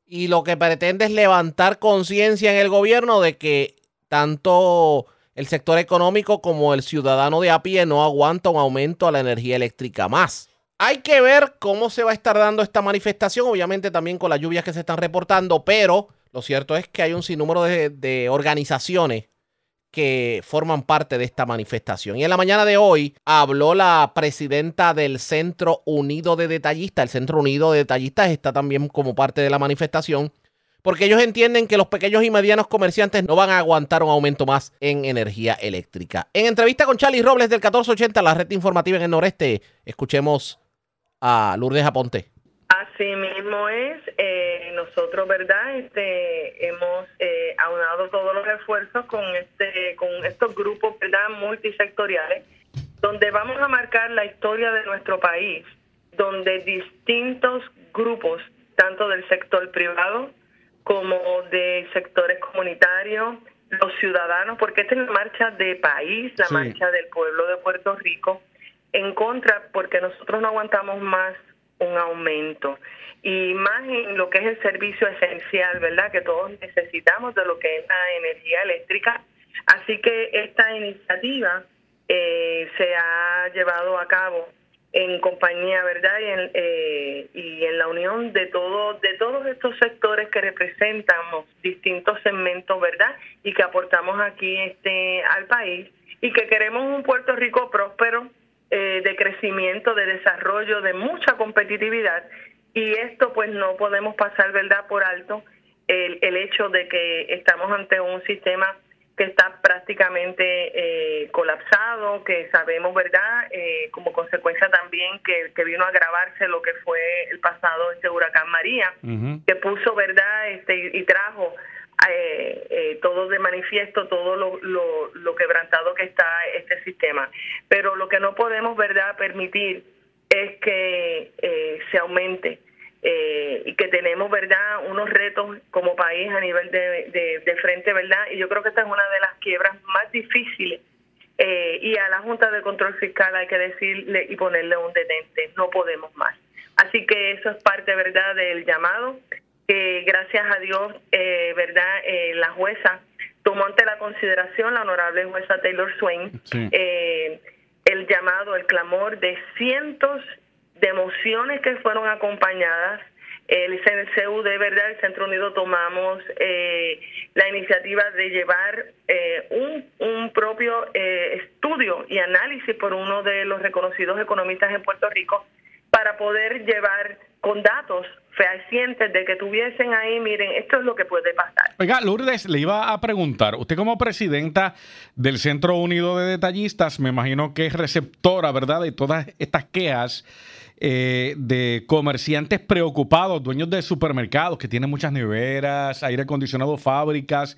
y lo que pretende es levantar conciencia en el gobierno de que tanto el sector económico como el ciudadano de a pie no aguanta un aumento a la energía eléctrica más. Hay que ver cómo se va a estar dando esta manifestación, obviamente también con las lluvias que se están reportando, pero lo cierto es que hay un sinnúmero de, de organizaciones que forman parte de esta manifestación. Y en la mañana de hoy habló la presidenta del Centro Unido de Detallistas. El Centro Unido de Detallistas está también como parte de la manifestación porque ellos entienden que los pequeños y medianos comerciantes no van a aguantar un aumento más en energía eléctrica. En entrevista con Charlie Robles del 1480, la red informativa en el noreste, escuchemos a Lourdes Aponte. Así mismo es, eh, nosotros, ¿verdad? Este, hemos eh, aunado todos los esfuerzos con este, con estos grupos, ¿verdad? Multisectoriales, donde vamos a marcar la historia de nuestro país, donde distintos grupos, tanto del sector privado como de sectores comunitarios, los ciudadanos, porque esta es la marcha de país, la Sí. marcha del pueblo de Puerto Rico, en contra, porque nosotros no aguantamos más un aumento. Y más en lo que es el servicio esencial, ¿verdad? Que todos necesitamos de lo que es la energía eléctrica. Así que esta iniciativa eh, se ha llevado a cabo en compañía, ¿verdad? Y en, eh, y en la unión de todo, de todos estos sectores que representamos distintos segmentos, ¿verdad? Y que aportamos aquí este al país y que queremos un Puerto Rico próspero, eh, de crecimiento, de desarrollo, de mucha competitividad. Y esto pues no podemos pasar, ¿verdad?, por alto el, el hecho de que estamos ante un sistema que está prácticamente eh, colapsado, que sabemos, ¿verdad?, eh, como consecuencia también que, que, vino a agravarse lo que fue el pasado este huracán María, que puso, ¿verdad?, este y trajo eh, eh, todo de manifiesto, todo lo, lo, lo quebrantado que está este sistema. Pero lo que no podemos, ¿verdad?, permitir es que eh, se aumente eh, y que tenemos, ¿verdad?, unos retos como país a nivel de, de, frente, ¿verdad? Y yo creo que esta es una de las quiebras más difíciles. Eh, y a la Junta de Control Fiscal hay que decirle y ponerle un detente, no podemos más. Así que eso es parte, ¿verdad?, del llamado, que gracias a Dios, eh, ¿verdad?, eh, la jueza tomó ante la consideración, la honorable jueza Taylor Swain, Sí. eh, el llamado, el clamor de cientos de emociones que fueron acompañadas. El CNCU de verdad, el Centro Unido, tomamos eh, la iniciativa de llevar eh, un, un propio eh, estudio y análisis por uno de los reconocidos economistas en Puerto Rico para poder llevar con datos fehacientes de que tuviesen ahí, miren, esto es lo que puede pasar. Oiga, Lourdes, le iba a preguntar, usted como presidenta del Centro Unido de Detallistas, me imagino que es receptora, ¿verdad?, de todas estas quejas eh, de comerciantes preocupados, dueños de supermercados que tienen muchas neveras, aire acondicionado, fábricas.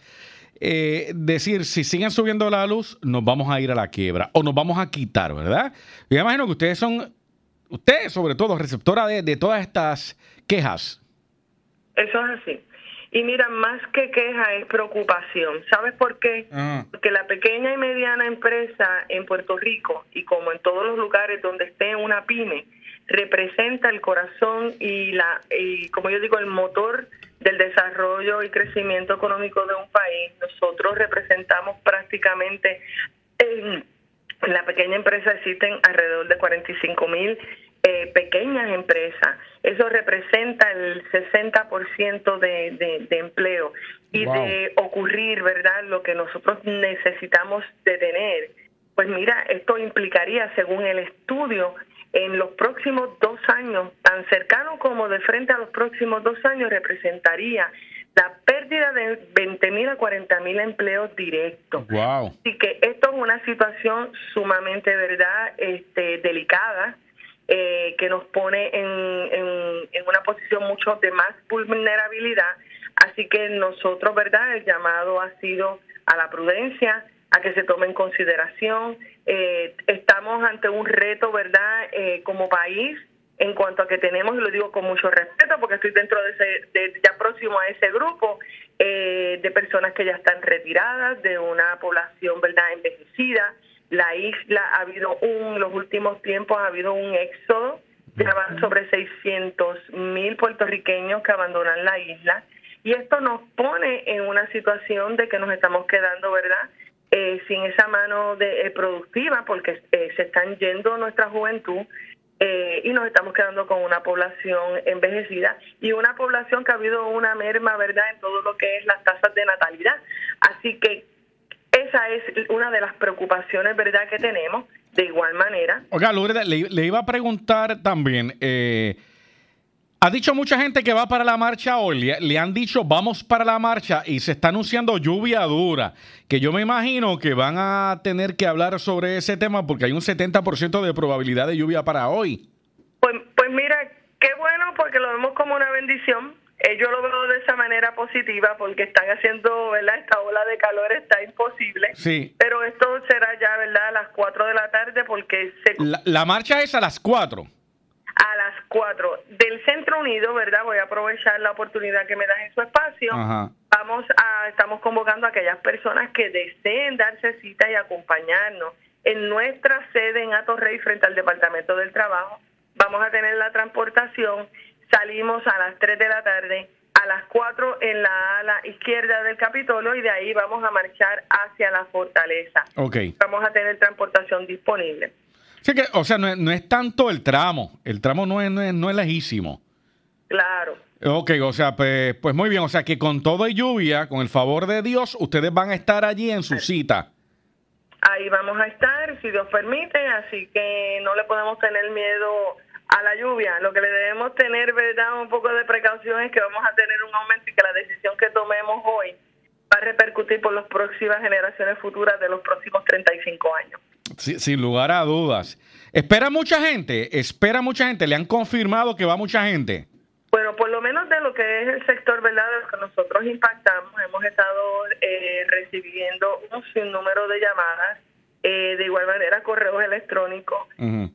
Eh, decir, si siguen subiendo la luz, nos vamos a ir a la quiebra o nos vamos a quitar, ¿verdad? Yo imagino que ustedes son, usted sobre todo, receptora de, de todas estas quejas. Eso es así. Y mira, más que queja es preocupación. ¿Sabes por qué? Porque la pequeña y mediana empresa en Puerto Rico y como en todos los lugares donde esté una pyme, representa el corazón y la y como yo digo el motor del desarrollo y crecimiento económico de un país. Nosotros representamos prácticamente en, en la pequeña empresa existen alrededor de 45 mil eh, pequeñas empresas. Eso representa el 60% de, de, de empleo y Wow. de ocurrir, ¿verdad? Lo que nosotros necesitamos de tener. Pues mira, esto implicaría, según el estudio, en los próximos dos años, tan cercano como de frente a los próximos dos años, representaría la pérdida de 20 mil a 40 mil empleos directos. Wow. Así que esto es una situación sumamente, ¿verdad?, este, delicada, eh, que nos pone en, en, una posición mucho de más vulnerabilidad. Así que nosotros, ¿verdad?, el llamado ha sido a la prudencia, a que se tome en consideración. Eh, estamos ante un reto, ¿verdad?, eh, como país en cuanto a que tenemos, y lo digo con mucho respeto porque estoy dentro de ese, de, ya próximo a ese grupo, eh, de personas que ya están retiradas, de una población, ¿verdad?, envejecida. La isla ha habido un, los últimos tiempos ha habido un éxodo, ya van sobre 600 mil puertorriqueños que abandonan la isla. Y esto nos pone en una situación de que nos estamos quedando, ¿verdad?, eh, sin esa mano de, eh, productiva porque eh, se están yendo nuestra juventud eh, y nos estamos quedando con una población envejecida y una población que ha habido una merma, ¿verdad?, en todo lo que es las tasas de natalidad. Así que esa es una de las preocupaciones, ¿verdad?, que tenemos. De igual manera, Oiga, Lourdes, le, le iba a preguntar también, eh, ha dicho mucha gente que va para la marcha hoy, le, le han dicho vamos para la marcha y se está anunciando lluvia dura, que yo me imagino que van a tener que hablar sobre ese tema porque hay un 70% de probabilidad de lluvia para hoy. Pues, pues mira, qué bueno porque lo vemos como una bendición. Eh, yo lo veo de esa manera positiva porque están haciendo, ¿verdad? Esta ola de calor está imposible. Sí. Pero esto será ya, ¿verdad? A las 4 de la tarde porque se, La, la marcha es a las 4. a las 4 del Centro Unido, ¿verdad? Voy a aprovechar la oportunidad que me das en su espacio. Ajá. Vamos a, estamos convocando a aquellas personas que deseen darse cita y acompañarnos en nuestra sede en Atorrey frente al Departamento del Trabajo. Vamos a tener la transportación, salimos a las 3 de la tarde, a las 4 en la ala izquierda del Capitolio y de ahí vamos a marchar hacia la fortaleza. Ok. Vamos a tener transportación disponible. Sí que, o sea, no es, no es tanto el tramo. El tramo no es, no es, no es lejísimo. Claro. Ok, o sea, pues, pues muy bien. O sea, que con todo y lluvia, con el favor de Dios, ustedes van a estar allí en su cita. Ahí vamos a estar, si Dios permite, así que no le podemos tener miedo a la lluvia. Lo que le debemos tener, ¿verdad? Un poco de precaución es que vamos a tener un aumento y que la decisión que tomemos hoy va a repercutir por las próximas generaciones futuras de los próximos 35 años. Sí, sin lugar a dudas. ¿Espera mucha gente? ¿Espera mucha gente? ¿Le han confirmado que va mucha gente? Bueno, por lo menos de lo que es el sector, ¿verdad? De lo que nosotros impactamos, hemos estado eh, recibiendo un sinnúmero de llamadas, eh, de igual manera correos electrónicos,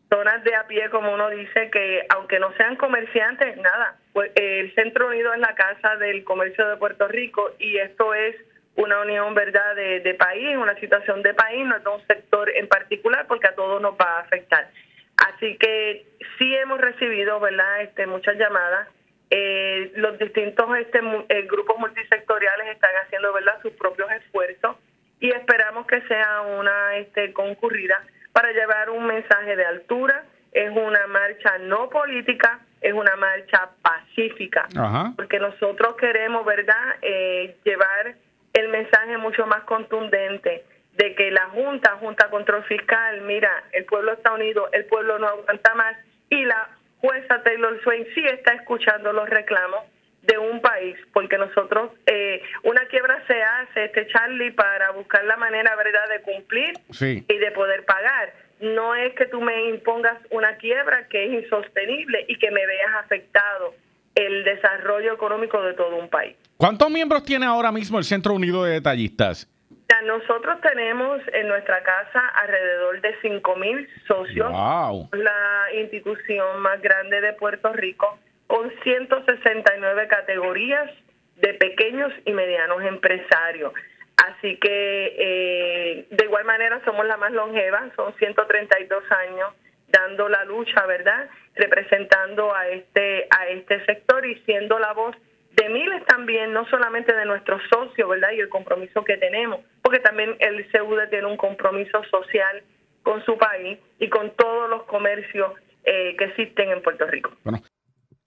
zonas de a pie, como uno dice, que aunque no sean comerciantes, nada, pues el Centro Unido es la casa del comercio de Puerto Rico y esto es una unión, ¿verdad?, de, de país, una situación de país, no es de un sector en particular, porque a todos nos va a afectar. Así que sí hemos recibido, ¿verdad?, este, muchas llamadas. Eh, los distintos este, eh, grupos multisectoriales están haciendo, ¿verdad?, sus propios esfuerzos y esperamos que sea una este, concurrida para llevar un mensaje de altura. Es una marcha no política, es una marcha pacífica Ajá. porque nosotros queremos, ¿verdad?, eh, llevar el mensaje mucho más contundente de que la Junta, Junta Control Fiscal, mira, el pueblo está unido, el pueblo no aguanta más y la jueza Taylor Swain sí está escuchando los reclamos de un país, porque nosotros, eh, una quiebra se hace, este Charlie, para buscar la manera, ¿verdad?, de cumplir Sí. y de poder pagar. No es que tú me impongas una quiebra que es insostenible y que me veas afectado el desarrollo económico de todo un país. ¿Cuántos miembros tiene ahora mismo el Centro Unido de Detallistas? Ya nosotros tenemos en nuestra casa alrededor de 5 mil socios, Wow. la institución más grande de Puerto Rico, con 169 categorías de pequeños y medianos empresarios. Así que eh, de igual manera somos la más longeva, son 132 años dando la lucha, ¿verdad? Representando a este a este sector y siendo la voz de miles también, no solamente de nuestros socios, ¿verdad? Y el compromiso que tenemos, porque también el CUD tiene un compromiso social con su país y con todos los comercios eh, que existen en Puerto Rico.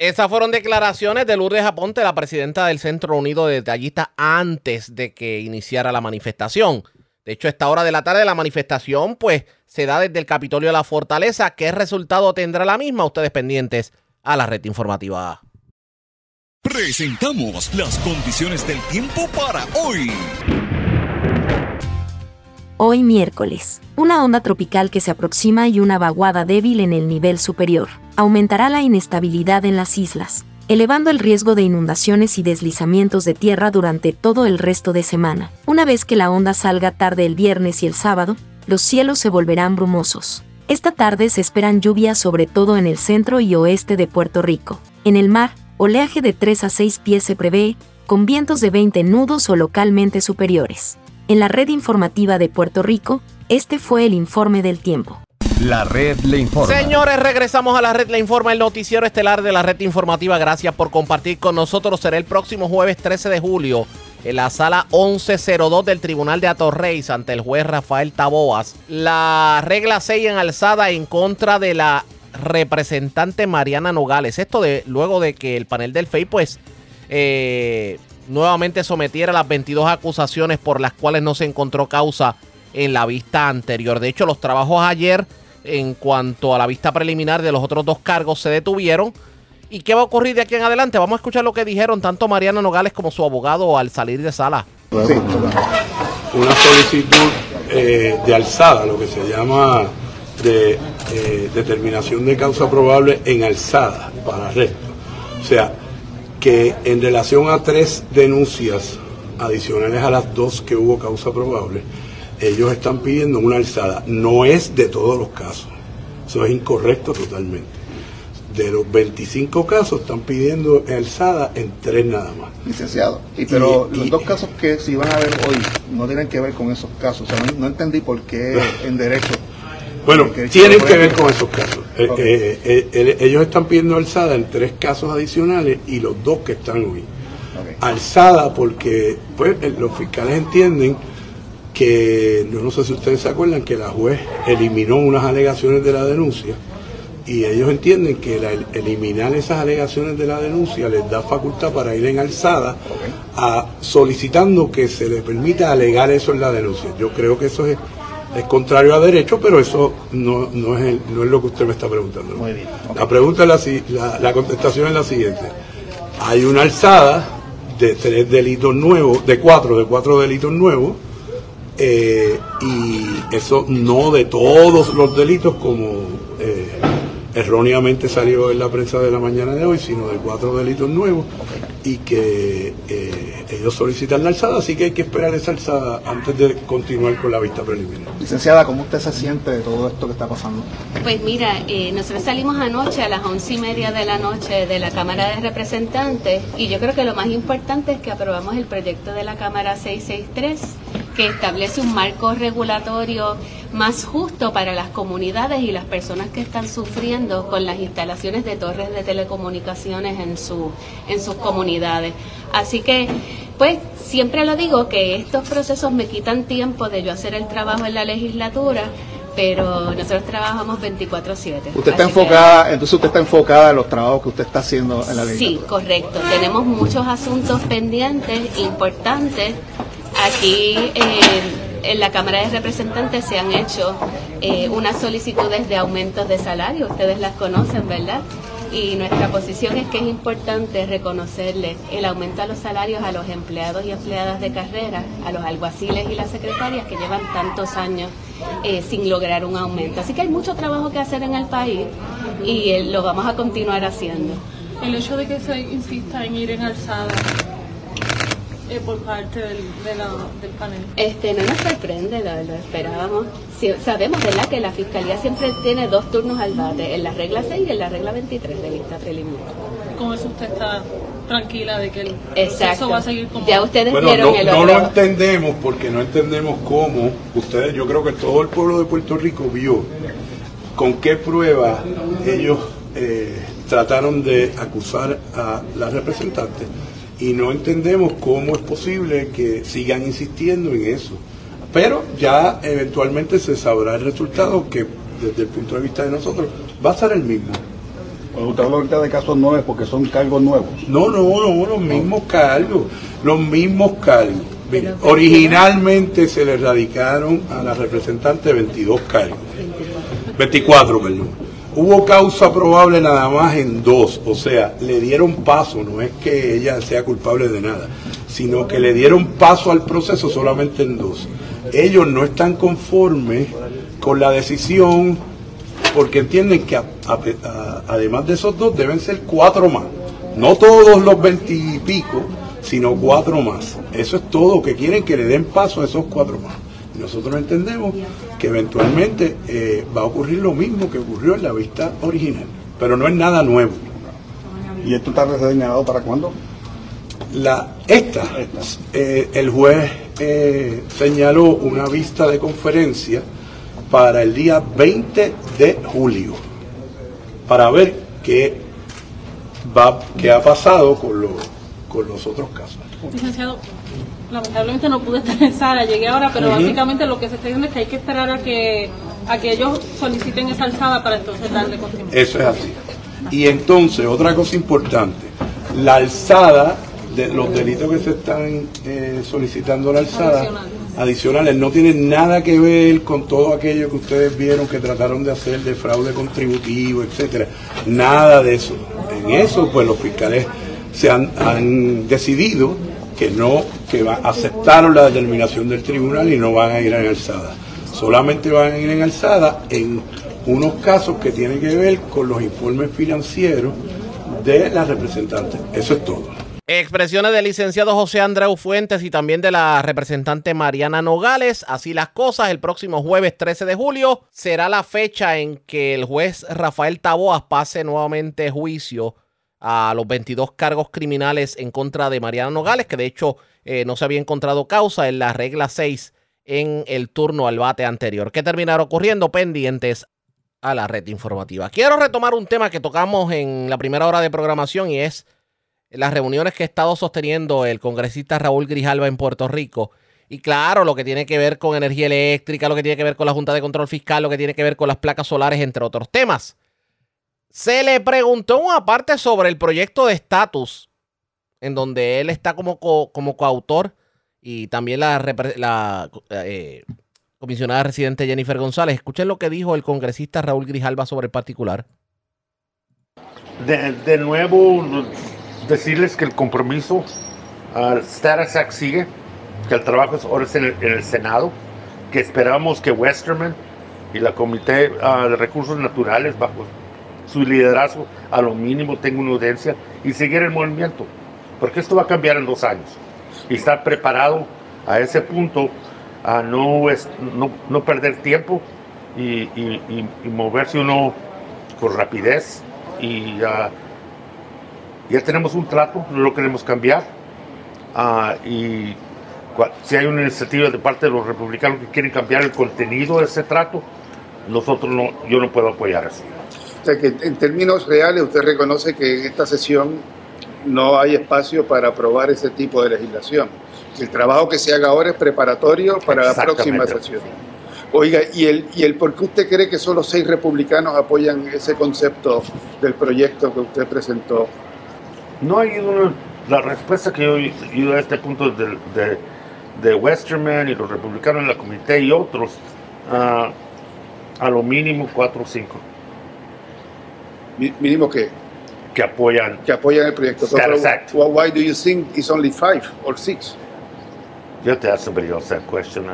Esas fueron declaraciones de Lourdes Aponte, la presidenta del Centro Unido de Detallistas, antes de que iniciara la manifestación. De hecho, a esta hora de la tarde la manifestación, pues, se da desde el Capitolio de la Fortaleza. ¿Qué resultado tendrá la misma? Ustedes pendientes a la red informativa. Presentamos las condiciones del tiempo para hoy. Hoy miércoles, una onda tropical que se aproxima y una vaguada débil en el nivel superior aumentará la inestabilidad en las islas, elevando el riesgo de inundaciones y deslizamientos de tierra durante todo el resto de semana. Una vez que la onda salga tarde el viernes y el sábado, los cielos se volverán brumosos. Esta tarde se esperan lluvias sobre todo en el centro y oeste de Puerto Rico. En el mar, oleaje de 3 a 6 pies se prevé, con vientos de 20 nudos o localmente superiores. En la red informativa de Puerto Rico, este fue el informe del tiempo. La red le informa. Señores, regresamos a la red Le Informa, el noticiero estelar de la red informativa. Gracias por compartir con nosotros. Será el próximo jueves 13 de julio en la sala 1102 del Tribunal de Atorrey ante el juez Rafael Taboas. La regla 6 en alzada en contra de la representante Mariana Nogales. Esto de luego de que el panel del FEI pues eh, nuevamente sometiera las 22 acusaciones por las cuales no se encontró causa en la vista anterior. De hecho, los trabajos ayer en cuanto a la vista preliminar de los otros dos cargos se detuvieron. ¿Y qué va a ocurrir de aquí en adelante? Vamos a escuchar lo que dijeron tanto Mariana Nogales como su abogado al salir de sala. una solicitud eh, de alzada, lo que se llama de eh, determinación de causa probable en alzada para arresto. O sea, que en relación a tres denuncias adicionales a las dos que hubo causa probable, ellos están pidiendo una alzada. No es de todos los casos. Eso es incorrecto totalmente. De los 25 casos están pidiendo alzada en tres nada más. Licenciado, y, pero Y- los y- dos casos que se iban a ver hoy no tienen que ver con esos casos. O sea, no, no entendí por qué en derecho. Bueno, tienen que ver con esos casos. Eh, eh, eh, ellos están pidiendo alzada en tres casos adicionales y los dos que están hoy. Alzada porque pues, los fiscales entienden que yo no sé si ustedes se acuerdan que la juez eliminó unas alegaciones de la denuncia y ellos entienden que la- eliminar esas alegaciones de la denuncia les da facultad para ir en alzada a, solicitando que se le permita alegar eso en la denuncia. Yo creo que eso es, es contrario a derecho, pero eso no, no, es el- no es lo que usted me está preguntando. La pregunta es la, la, la contestación es la siguiente. Hay una alzada de tres delitos nuevos, de cuatro, de cuatro delitos nuevos, eh, y eso no de todos los delitos como eh, erróneamente salió en la prensa de la mañana de hoy, sino de cuatro delitos nuevos y que eh, ellos solicitan la alzada, así que hay que esperar esa alzada antes de continuar con la vista preliminar. Licenciada, ¿cómo usted se siente de todo esto que está pasando? Pues mira, eh, nosotros salimos anoche a las once y media de la noche de la Cámara de Representantes y yo creo que lo más importante es que aprobamos el proyecto de la Cámara 663 que establece un marco regulatorio más justo para las comunidades y las personas que están sufriendo con las instalaciones de torres de telecomunicaciones en, su, en sus comunidades. Así que, pues, siempre lo digo que estos procesos me quitan tiempo de yo hacer el trabajo en la legislatura, pero nosotros trabajamos 24/7. Usted está que- enfocada, entonces usted está enfocada en los trabajos que usted está haciendo en la Sí, legislatura. correcto. Tenemos muchos asuntos pendientes, importantes. Aquí eh, en la Cámara de Representantes se han hecho eh, unas solicitudes de aumentos de salario. Ustedes las conocen, ¿verdad? Y nuestra posición es que es importante reconocerle el aumento a los salarios a los empleados y empleadas de carrera, a los alguaciles y las secretarias que llevan tantos años eh, sin lograr un aumento. Así que hay mucho trabajo que hacer en el país y lo vamos a continuar haciendo. El hecho de que se insista en ir en alzada eh, por parte del, de la- del panel. Este, no nos sorprende, lo, lo esperábamos. Sí, sabemos, ¿verdad?, que la Fiscalía siempre tiene dos turnos al bate, en la regla 6 y en la regla 23 de vista preliminar. Con eso usted está tranquila de que el Exacto. proceso va a seguir como... Ya ustedes Bueno, vieron no, el no lo entendemos porque no entendemos cómo ustedes, yo creo que todo el pueblo de Puerto Rico vio con qué prueba ellos eh, trataron de acusar a la representante y no entendemos cómo es posible que sigan insistiendo en eso. Pero ya eventualmente se sabrá el resultado que desde el punto de vista de nosotros va a ser el mismo. Cuando usted habla ahorita de casos nuevos porque son cargos nuevos. No, no, no, los mismos cargos, los mismos cargos. Originalmente se le radicaron a la representante 22 cargos, 24, perdón. Hubo causa probable nada más en dos, o sea, le dieron paso, no es que ella sea culpable de nada, sino que le dieron paso al proceso solamente en dos. Ellos no están conformes con la decisión porque entienden que además de esos dos deben ser cuatro más. No todos los veintipico, sino cuatro más. Eso es todo, que quieren que le den paso a esos cuatro más. Nosotros entendemos que eventualmente eh, va a ocurrir lo mismo que ocurrió en la vista original, pero no es nada nuevo. ¿Y esto está señalado para cuándo? La, esta, eh, el juez eh, señaló una vista de conferencia para el día 20 de julio, para ver qué, va, qué ha pasado con los, con los otros casos. Licenciado, lamentablemente no pude estar en sala, llegué ahora, pero básicamente lo que se está diciendo es que hay que esperar a que a que ellos soliciten esa alzada para entonces darle continuidad. Eso es así. Y entonces, otra cosa importante, la alzada de los delitos que se están eh, solicitando la alzada Adicionales. adicionales no tienen nada que ver con todo aquello que ustedes vieron que trataron de hacer de fraude contributivo, etcétera. Nada de eso. En eso, pues los fiscales se han, han decidido que no, que va- aceptaron la determinación del tribunal y no van a ir en alzada. Solamente van a ir en alzada en unos casos que tienen que ver con los informes financieros de la representante. Eso es todo. Expresiones del licenciado José Andreu Fuentes y también de la representante Mariana Nogales. Así las cosas, el próximo jueves 13 de julio será la fecha en que el juez Rafael Taboas pase nuevamente juicio a los 22 cargos criminales en contra de Mariana Nogales, que de hecho eh, no se había encontrado causa en la regla 6 en el turno al bate anterior. ¿Qué terminará ocurriendo? Pendientes a la red informativa. Quiero retomar un tema que tocamos en la primera hora de programación y es las reuniones que ha estado sosteniendo el congresista Raúl Grijalva en Puerto Rico Y claro, lo que tiene que ver con energía eléctrica, lo que tiene que ver con la Junta de Control Fiscal, lo que tiene que ver con las placas solares, entre otros temas. Se le preguntó una parte sobre el proyecto de estatus, en donde él está como, co- como coautor, y también la, eh, comisionada residente Jennifer González. Escuchen lo que dijo el congresista Raúl Grijalba sobre el particular. De, nuevo, decirles que el compromiso al Act sigue, que el trabajo es ahora en el, en el Senado, que esperamos que Westerman y la Comité ah, de Recursos Naturales, bajo su liderazgo, a lo mínimo tenga una audiencia y seguir el movimiento, porque esto va a cambiar en dos años. Y estar preparado a ese punto, a no, no, perder tiempo y, moverse uno con rapidez y ah, ya tenemos un trato, no lo queremos cambiar. Ah, y si hay una iniciativa de parte de los republicanos que quieren cambiar el contenido de ese trato, nosotros no, yo no puedo apoyar eso. O sea que en términos reales usted reconoce que en esta sesión no hay espacio para aprobar ese tipo de legislación. El trabajo que se haga ahora es preparatorio para la próxima sesión. Oiga, ¿y el, ¿y el por qué usted cree que solo seis republicanos apoyan ese concepto del proyecto que usted presentó? No hay una, la respuesta que yo he a este punto de, de, de Westerman y los republicanos en la comité y otros, ah, a lo mínimo cuatro o cinco. ¿Mínimo qué? Que apoyan. Que apoyan el proyecto. Status Pero, Act. wh- Why do you think it's only five or six? You have to ask somebody else that question.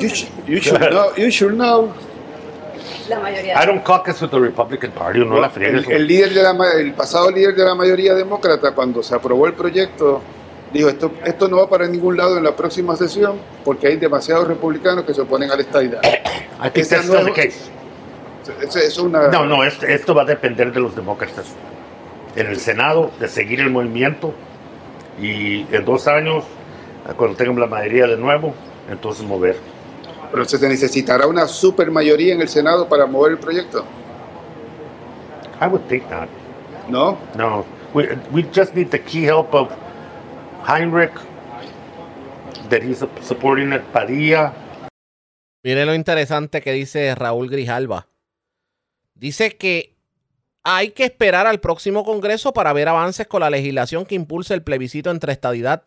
You, sh- you should know. You should know. La mayoría. I don't caucus with the Republican Party, no la friegues. El, el líder de la, el pasado líder de la mayoría demócrata, cuando se aprobó el proyecto, dijo esto, esto no va para ningún lado en la próxima sesión porque hay demasiados republicanos que se oponen a la estadidad. I think Esa that's no the case. Eso es una. No, no, esto, esto va a depender de los demócratas. En el Senado, de seguir el movimiento y en dos años, cuando tengan la mayoría de nuevo, entonces mover. Pero se necesitará una super mayoría en el Senado para mover el proyecto. I would think not. No? No. We, we just need the key help of Heinrich, that he's supporting it, Padilla. Mire lo interesante que dice Raúl Grijalba. Dice que hay que esperar al próximo Congreso para ver avances con la legislación que impulse el plebiscito entre estadidad,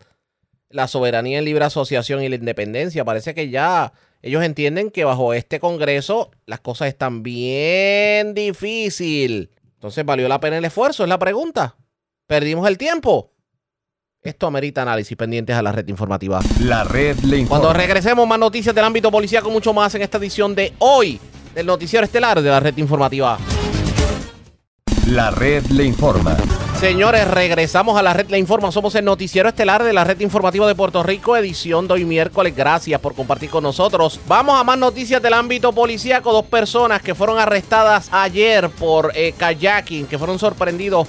la soberanía en libre asociación y la independencia. Parece que ya ellos entienden que bajo este Congreso las cosas están bien difícil. Entonces, ¿valió la pena el esfuerzo? Es la pregunta. ¿Perdimos el tiempo? Esto amerita análisis pendientes a la red informativa. La red le informa. Cuando regresemos, más noticias del ámbito policíaco, mucho más en esta edición de hoy del Noticiero Estelar de la red informativa. La red le informa. Señores, regresamos a la red Le Informa. Somos el noticiero estelar de la red informativa de Puerto Rico, edición de hoy miércoles. Gracias por compartir con nosotros. Vamos a más noticias del ámbito policíaco. Dos personas que fueron arrestadas ayer por eh, kayaking, que fueron sorprendidos.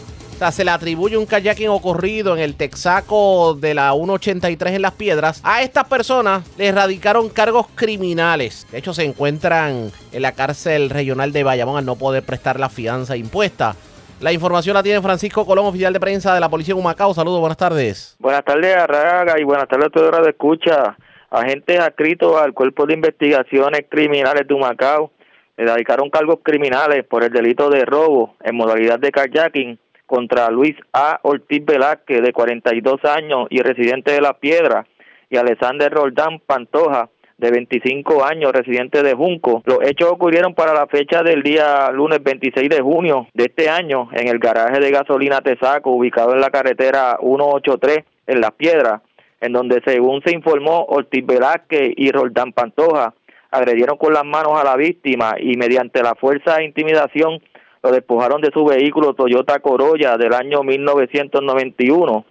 Se le atribuye un kayaking ocurrido en el Texaco de la 183 en Las Piedras. A estas personas les radicaron cargos criminales. De hecho, se encuentran en la cárcel regional de Bayamón al no poder prestar la fianza impuesta. La información la tiene Francisco Colón, oficial de prensa de la Policía de Humacao. Saludos, buenas tardes. Buenas tardes, Arraga, y buenas tardes a toda hora de escucha. Agentes adscritos al Cuerpo de Investigaciones Criminales de Humacao le dedicaron cargos criminales por el delito de robo en modalidad de kayaking contra Luis A. Ortiz Velázquez, de 42 años y residente de La Piedra, y Alexander Roldán Pantoja, de 25 años, residente de Junco. Los hechos ocurrieron para la fecha del día lunes 26 de junio de este año en el garaje de gasolina Tesaco, ubicado en la carretera 183 en Las Piedras, en donde según se informó, Ortiz Velázquez y Roldán Pantoja agredieron con las manos a la víctima y mediante la fuerza e intimidación lo despojaron de su vehículo Toyota Corolla del año 1991.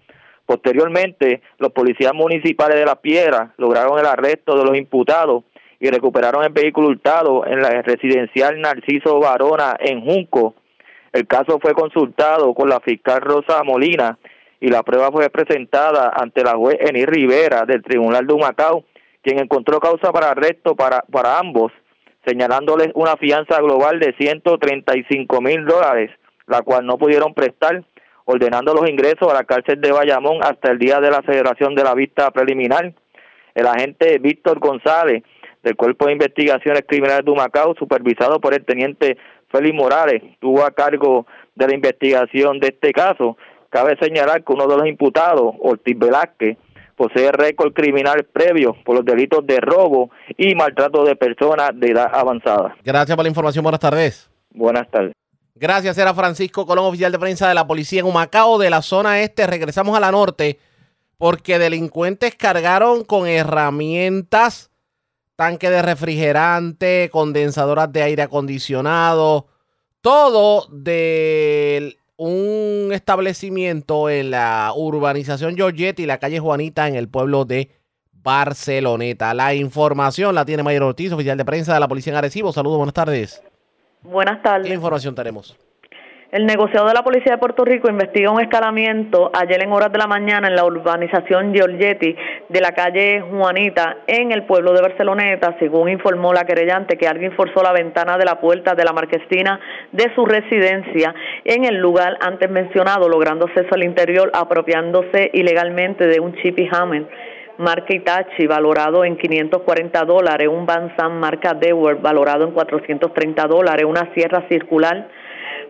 Posteriormente, los policías municipales de La Piedra lograron el arresto de los imputados y recuperaron el vehículo hurtado en la residencial Narciso Varona en Junco. El caso fue consultado con la fiscal Rosa Molina y la prueba fue presentada ante la juez Eni Rivera del Tribunal de Humacao, quien encontró causa para arresto para, para ambos, señalándoles una fianza global de 135 mil dólares, la cual no pudieron prestar ordenando los ingresos a la cárcel de Bayamón hasta el día de la celebración de la vista preliminar. El agente Víctor González del Cuerpo de Investigaciones Criminales de Humacao, supervisado por el teniente Félix Morales, tuvo a cargo de la investigación de este caso. Cabe señalar que uno de los imputados, Ortiz Velázquez, posee récord criminal previo por los delitos de robo y maltrato de personas de edad avanzada. Gracias por la información. Buenas tardes. Buenas tardes. Gracias, era Francisco Colón, oficial de prensa de la policía en Humacao, de la zona este. Regresamos a la norte porque delincuentes cargaron con herramientas, tanque de refrigerante, condensadoras de aire acondicionado, todo de un establecimiento en la urbanización Giorgetti y la calle Juanita en el pueblo de Barceloneta. La información la tiene Mayor Ortiz, oficial de prensa de la policía en Arecibo. Saludos, buenas tardes. Buenas tardes. ¿Qué información tenemos? El negociado de la Policía de Puerto Rico investiga un escalamiento ayer en horas de la mañana en la urbanización Giorgetti de la calle Juanita en el pueblo de Barceloneta, según informó la querellante que alguien forzó la ventana de la puerta de la marquestina de su residencia en el lugar antes mencionado, logrando acceso al interior, apropiándose ilegalmente de un chip y hammer marca Itachi valorado en 540 dólares, un Banzan marca Dewar valorado en 430 dólares, una sierra circular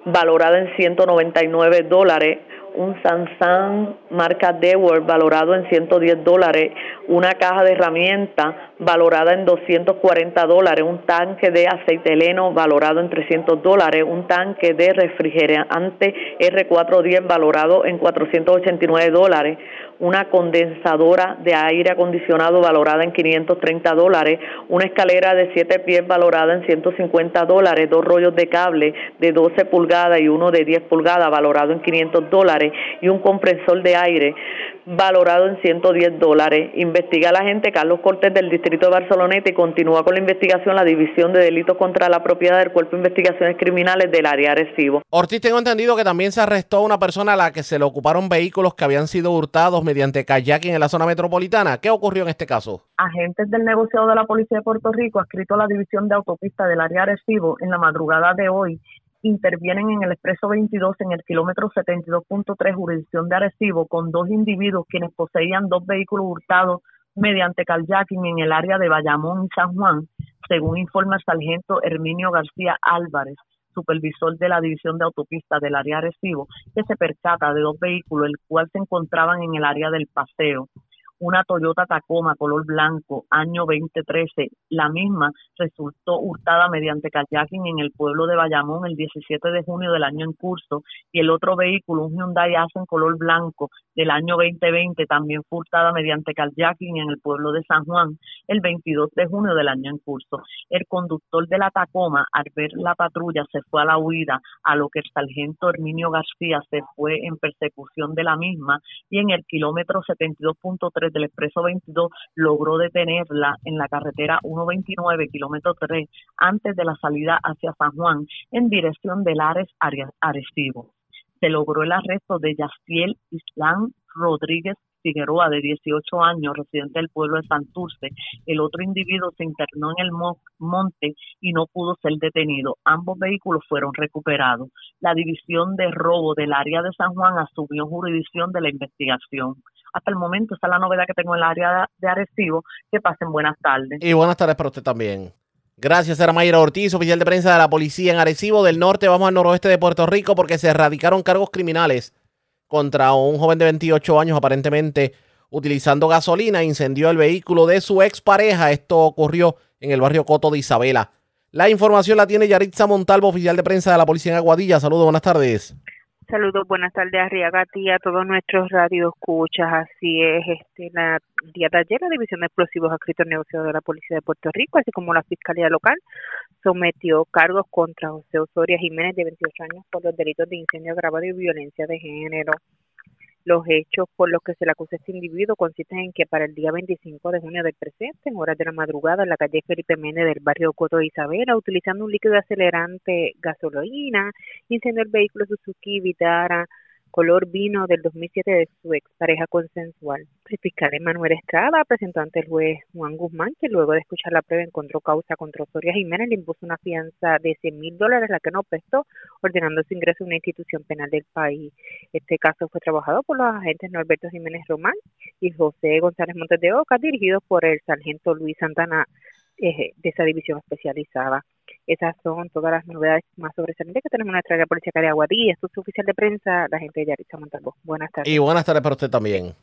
valorada en 199 dólares, un Samsung marca Dewar valorado en 110 dólares, una caja de herramientas valorada en 240 dólares, un tanque de aceite heleno valorado en 300 dólares, un tanque de refrigerante R410 valorado en 489 dólares, una condensadora de aire acondicionado valorada en 530 dólares, una escalera de 7 pies valorada en 150 dólares, dos rollos de cable de 12 pulgadas y uno de 10 pulgadas valorado en 500 dólares y un compresor de aire valorado en 110 dólares. Investiga la agente Carlos Cortés del Distrito de Barceloneta y continúa con la investigación la División de Delitos contra la Propiedad del Cuerpo de Investigaciones Criminales del área Arecibo. Ortiz, tengo entendido que también se arrestó a una persona a la que se le ocuparon vehículos que habían sido hurtados mediante kayaking en la zona metropolitana. ¿Qué ocurrió en este caso? Agentes del negociado de la Policía de Puerto Rico, adscrito a la División de Autopista del área Arecibo, en la madrugada de hoy intervienen en el expreso 22 en el kilómetro 72.3 jurisdicción de Arecibo con dos individuos quienes poseían dos vehículos hurtados mediante kayaking en el área de Bayamón y San Juan, según informa el sargento Herminio García Álvarez, supervisor de la División de Autopistas del área Arecibo, que se percata de dos vehículos, el cual se encontraban en el área del paseo una Toyota Tacoma color blanco, año 2013. La misma resultó hurtada mediante kayaking en el pueblo de Bayamón el 17 de junio del año en curso y el otro vehículo, un Hyundai Accent color blanco del año 2020, también fue hurtada mediante kayaking en el pueblo de San Juan el 22 de junio del año en curso. El conductor de la Tacoma, al ver la patrulla, se fue a la huida, a lo que el sargento Herminio García se fue en persecución de la misma y en el kilómetro 72.3 del expreso 22 logró detenerla en la carretera 129, kilómetro 3, antes de la salida hacia San Juan, en dirección del Ares Arecibo. Se logró el arresto de Yaciel Islam Rodríguez Figueroa, de 18 años, residente del pueblo de Santurce. El otro individuo se internó en el monte y no pudo ser detenido. Ambos vehículos fueron recuperados. La división de robo del área de San Juan asumió jurisdicción de la investigación hasta el momento. Esa es la novedad que tengo en el área de Arecibo. Que pasen buenas tardes. Y buenas tardes para usted también. Gracias, era Mayra Ortiz, oficial de prensa de la policía en Arecibo del Norte. Vamos al noroeste de Puerto Rico porque se erradicaron cargos criminales contra un joven de 28 años, aparentemente utilizando gasolina, incendió el vehículo de su expareja. Esto ocurrió en el barrio Coto de Isabela. La información la tiene Yaritza Montalvo, oficial de prensa de la policía en Aguadilla. Saludos, buenas tardes. Saludos, buenas tardes a ti a todos nuestros radioescuchas. Así es, este, la día de ayer la División de Explosivos adscrito al negocio de la Policía de Puerto Rico, así como la Fiscalía Local, sometió cargos contra José Osoria Jiménez, de 28 años, por los delitos de incendio agravado y violencia de género. Los hechos por los que se le acusa este individuo consisten en que para el día 25 de junio del presente, en horas de la madrugada, en la calle Felipe Méndez del barrio Coto de Isabela, utilizando un líquido acelerante gasolina, incendió el vehículo Suzuki Vitara color vino del 2007 de su expareja consensual. El fiscal Emanuel Estrada presentó ante el juez Juan Guzmán, que luego de escuchar la prueba encontró causa contra Osoria Jiménez, le impuso una fianza de 100 mil dólares, la que no prestó, ordenando su ingreso a una institución penal del país. Este caso fue trabajado por los agentes Norberto Jiménez Román y José González Montes de Oca, dirigidos por el sargento Luis Santana de esa división especializada. Esas son todas las novedades más sobresalientes que tenemos en nuestra área policía de Aguadilla. Esto es oficial de prensa, la gente de Yaritza Montalvo. Buenas tardes. Y buenas tardes para usted también.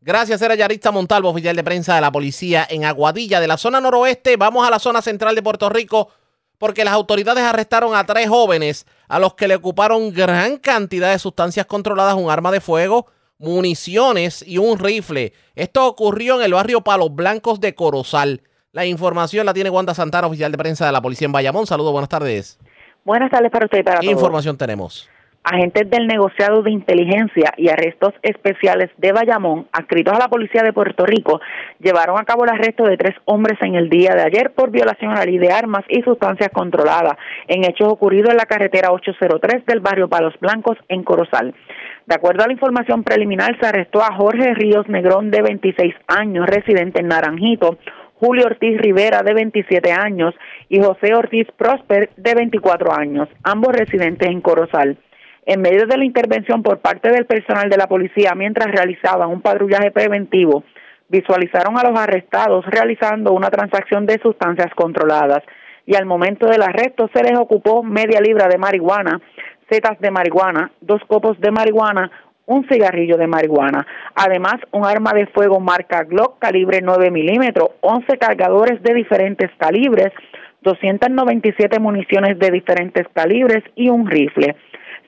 Gracias, era Yaritza Montalvo, oficial de prensa de la policía en Aguadilla. De la zona noroeste, vamos a la zona central de Puerto Rico, porque las autoridades arrestaron a tres jóvenes a los que le ocuparon gran cantidad de sustancias controladas, un arma de fuego, municiones y un rifle. Esto ocurrió en el barrio Palos Blancos de Corozal. La información la tiene Wanda Santana, oficial de prensa de la policía en Bayamón. Saludos, buenas tardes. Buenas tardes para usted y para ¿Qué todos. información tenemos? Agentes del negociado de inteligencia y arrestos especiales de Bayamón, adscritos a la policía de Puerto Rico, llevaron a cabo el arresto de tres hombres en el día de ayer por violación a la ley de armas y sustancias controladas, en hechos ocurridos en la carretera 803 del barrio Palos Blancos, en Corozal. De acuerdo a la información preliminar, se arrestó a Jorge Ríos Negrón, de 26 años, residente en Naranjito, Julio Ortiz Rivera, de 27 años, y José Ortiz Prosper, de 24 años, ambos residentes en Corozal. En medio de la intervención por parte del personal de la policía mientras realizaban un patrullaje preventivo, visualizaron a los arrestados realizando una transacción de sustancias controladas y al momento del arresto se les ocupó media libra de marihuana, setas de marihuana, dos copos de marihuana, un cigarrillo de marihuana. Además, un arma de fuego marca Glock calibre 9 milímetros, 11 cargadores de diferentes calibres, 297 municiones de diferentes calibres y un rifle.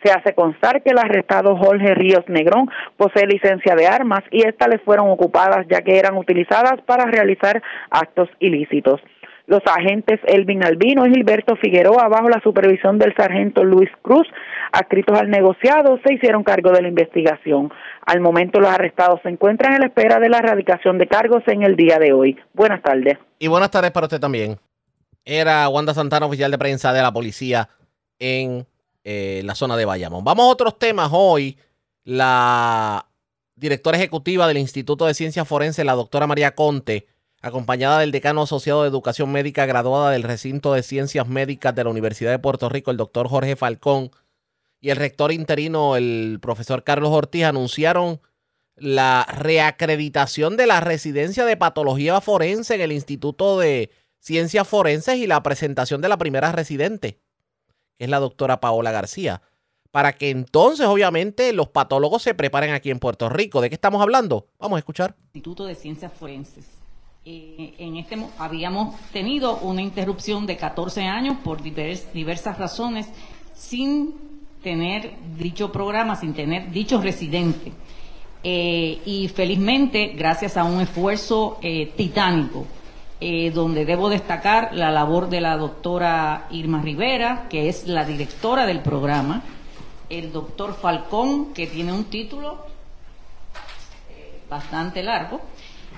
Se hace constar que el arrestado Jorge Ríos Negrón posee licencia de armas y estas le fueron ocupadas ya que eran utilizadas para realizar actos ilícitos. Los agentes Elvin Albino y Gilberto Figueroa, bajo la supervisión del sargento Luis Cruz, adscritos al negociado, se hicieron cargo de la investigación. Al momento, los arrestados se encuentran en la espera de la erradicación de cargos en el día de hoy. Buenas tardes. Y buenas tardes para usted también. Era Wanda Santana, oficial de prensa de la policía en eh, la zona de Bayamón. Vamos a otros temas hoy. La directora ejecutiva del Instituto de Ciencias Forenses, la doctora María Conte, acompañada del decano asociado de Educación Médica graduada del recinto de Ciencias Médicas de la Universidad de Puerto Rico, el doctor Jorge Falcón, y el rector interino, el profesor Carlos Ortiz, anunciaron la reacreditación de la residencia de patología forense en el Instituto de Ciencias Forenses y la presentación de la primera residente, que es la doctora Paola García, para que entonces obviamente los patólogos se preparen aquí en Puerto Rico. ¿De qué estamos hablando? Vamos a escuchar. Instituto de Ciencias Forenses. Eh, en este mo- habíamos tenido una interrupción de 14 años por divers- diversas razones sin tener dicho programa, sin tener dicho residente. Eh, y felizmente, gracias a un esfuerzo eh, titánico, eh, donde debo destacar la labor de la doctora Irma Rivera, que es la directora del programa, el doctor Falcón, que tiene un título bastante largo,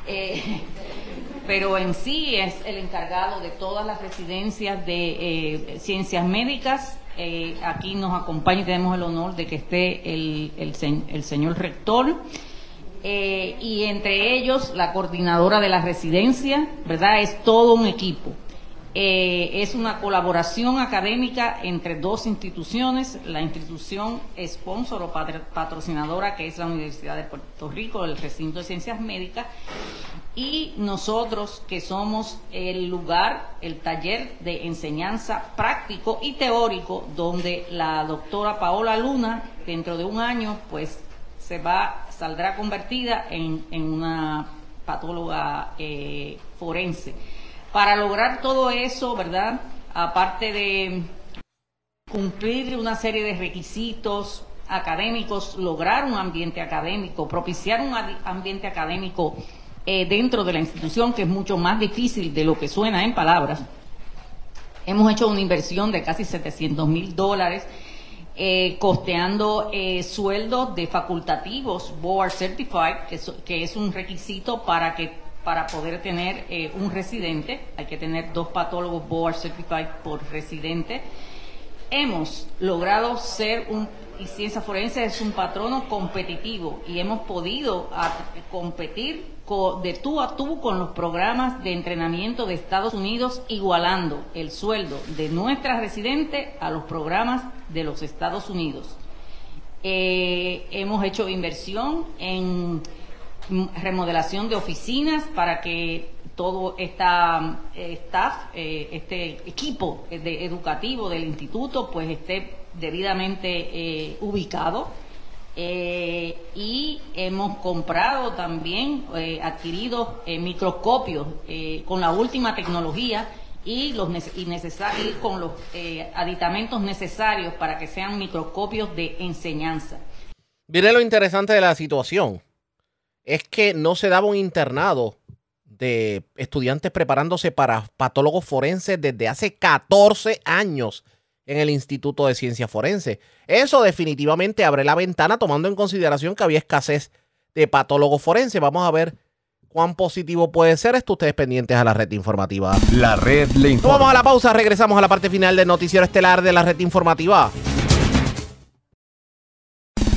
eh, pero en sí es el encargado de todas las residencias de eh, ciencias médicas. Eh, aquí nos acompaña y tenemos el honor de que esté el, el, el señor rector. Eh, y entre ellos la coordinadora de la residencia, ¿verdad? Es todo un equipo. Eh, es una colaboración académica entre dos instituciones, la institución sponsor o patr- patrocinadora que es la Universidad de Puerto Rico, el recinto de ciencias médicas, y nosotros que somos el lugar, el taller de enseñanza práctico y teórico, donde la doctora Paola Luna, dentro de un año, pues se va, saldrá convertida en, en una patóloga eh, forense. Para lograr todo eso, ¿verdad? Aparte de cumplir una serie de requisitos académicos, lograr un ambiente académico, propiciar un ambiente académico eh, dentro de la institución, que es mucho más difícil de lo que suena en palabras. Hemos hecho una inversión de casi 700 mil dólares, eh, costeando eh, sueldos de facultativos Board Certified, que, so- que es un requisito para que para poder tener eh, un residente, hay que tener dos patólogos Board Certified por residente. Hemos logrado ser un y ciencia forense es un patrono competitivo y hemos podido competir de tú a tú con los programas de entrenamiento de Estados Unidos, igualando el sueldo de nuestras residentes a los programas de los Estados Unidos. Eh, hemos hecho inversión en remodelación de oficinas para que todo esta eh, staff, eh, este equipo educativo del instituto, pues esté debidamente ubicado eh, y hemos comprado también, eh, adquirido eh, microscopios con la última tecnología y, los y, con los aditamentos necesarios para que sean microscopios de enseñanza. Mire lo interesante de la situación. Es que no se daba un internado de estudiantes preparándose para patólogos forenses desde hace 14 años en el Instituto de Ciencia Forense. Eso definitivamente abre la ventana tomando en consideración que había escasez de patólogos forenses. Vamos a ver cuán positivo puede ser esto. Ustedes pendientes a la red informativa. La red le informa. Vamos a la pausa, regresamos a la parte final del noticiero estelar de la red informativa.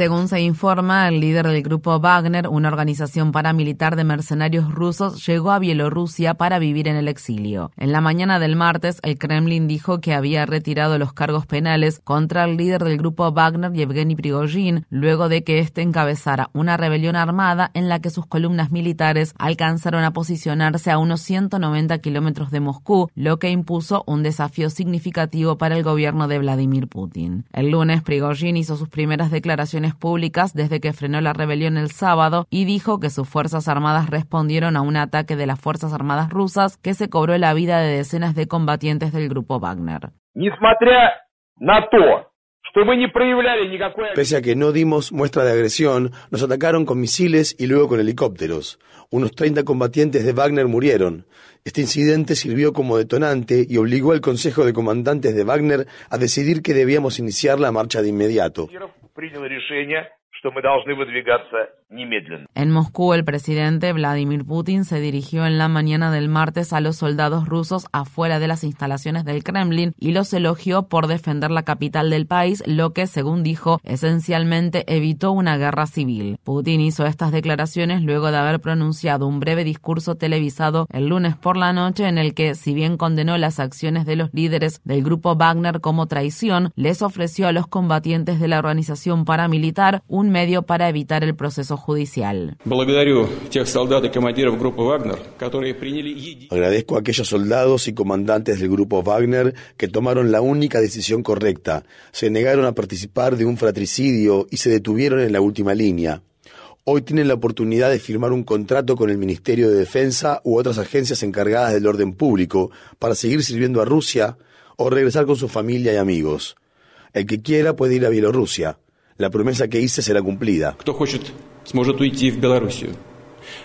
Según se informa, el líder del grupo Wagner, una organización paramilitar de mercenarios rusos, llegó a Bielorrusia para vivir en el exilio. En la mañana del martes, el Kremlin dijo que había retirado los cargos penales contra el líder del grupo Wagner, Yevgeny Prigozhin, luego de que éste encabezara una rebelión armada en la que sus columnas militares alcanzaron a posicionarse a unos 190 kilómetros de Moscú, lo que impuso un desafío significativo para el gobierno de Vladimir Putin. El lunes, Prigozhin hizo sus primeras declaraciones públicas desde que frenó la rebelión el sábado y dijo que sus Fuerzas Armadas respondieron a un ataque de las Fuerzas Armadas rusas que se cobró la vida de decenas de combatientes del grupo Wagner. Pese a que no dimos muestra de agresión, nos atacaron con misiles y luego con helicópteros. Unos 30 combatientes de Wagner murieron. Este incidente sirvió como detonante y obligó al Consejo de Comandantes de Wagner a decidir que debíamos iniciar la marcha de inmediato. принял решение, что мы должны выдвигаться En Moscú, el presidente Vladimir Putin se dirigió en la mañana del martes a los soldados rusos afuera de las instalaciones del Kremlin y los elogió por defender la capital del país, lo que, según dijo, esencialmente evitó una guerra civil. Putin hizo estas declaraciones luego de haber pronunciado un breve discurso televisado el lunes por la noche en el que, si bien condenó las acciones de los líderes del grupo Wagner como traición, les ofreció a los combatientes de la organización paramilitar un medio para evitar el proceso judicial. Agradezco a aquellos soldados y comandantes del grupo Wagner que tomaron la única decisión correcta. Se negaron a participar de un fratricidio y se detuvieron en la última línea. Hoy tienen la oportunidad de firmar un contrato con el Ministerio de Defensa u otras agencias encargadas del orden público para seguir sirviendo a Rusia o regresar con su familia y amigos. El que quiera puede ir a Bielorrusia. La promesa que hice será cumplida. сможет уйти в Белоруссию.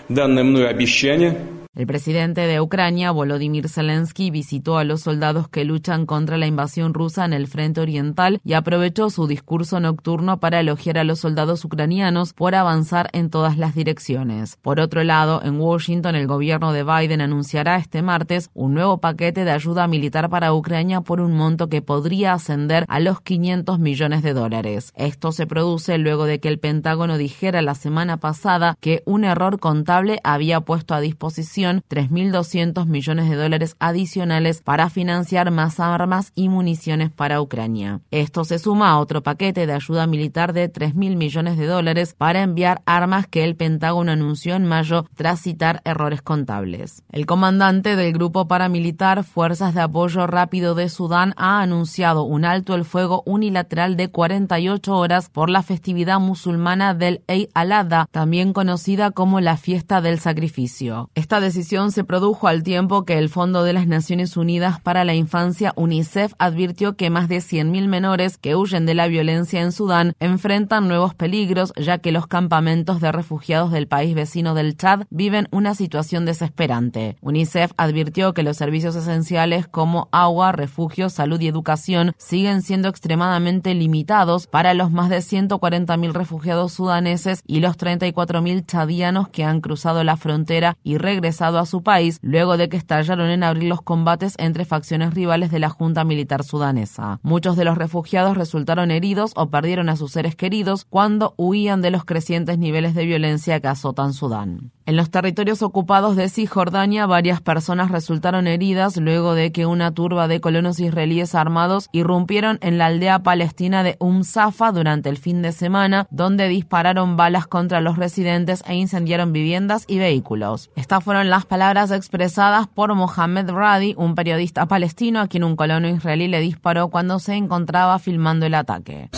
Данное мною обещание El presidente de Ucrania, Volodymyr Zelensky, visitó a los soldados que luchan contra la invasión rusa en el frente oriental y aprovechó su discurso nocturno para elogiar a los soldados ucranianos por avanzar en todas las direcciones. Por otro lado, en Washington, el gobierno de Biden anunciará este martes un nuevo paquete de ayuda militar para Ucrania por un monto que podría ascender a los 500 millones de dólares. Esto se produce luego de que el Pentágono dijera la semana pasada que un error contable había puesto a disposición 3.200 millones de dólares adicionales para financiar más armas y municiones para Ucrania. Esto se suma a otro paquete de ayuda militar de 3.000 millones de dólares para enviar armas que el Pentágono anunció en mayo tras citar errores contables. El comandante del grupo paramilitar Fuerzas de Apoyo Rápido de Sudán ha anunciado un alto el fuego unilateral de 48 horas por la festividad musulmana del Eid al-Adha, también conocida como la fiesta del sacrificio. Esta decisión decisión se produjo al tiempo que el Fondo de las Naciones Unidas para la Infancia, UNICEF, advirtió que más de 100.000 menores que huyen de la violencia en Sudán enfrentan nuevos peligros, ya que los campamentos de refugiados del país vecino del Chad viven una situación desesperante. UNICEF advirtió que los servicios esenciales como agua, refugio, salud y educación siguen siendo extremadamente limitados para los más de 140.000 refugiados sudaneses y los 34.000 chadianos que han cruzado la frontera y regresado a su país luego de que estallaron en abril los combates entre facciones rivales de la Junta Militar sudanesa. Muchos de los refugiados resultaron heridos o perdieron a sus seres queridos cuando huían de los crecientes niveles de violencia que azotan Sudán. En los territorios ocupados de Cisjordania, varias personas resultaron heridas luego de que una turba de colonos israelíes armados irrumpieron en la aldea palestina de Um Safa durante el fin de semana, donde dispararon balas contra los residentes e incendiaron viviendas y vehículos. Estas fueron las palabras expresadas por Mohamed Radi, un periodista palestino a quien un colono israelí le disparó cuando se encontraba filmando el ataque.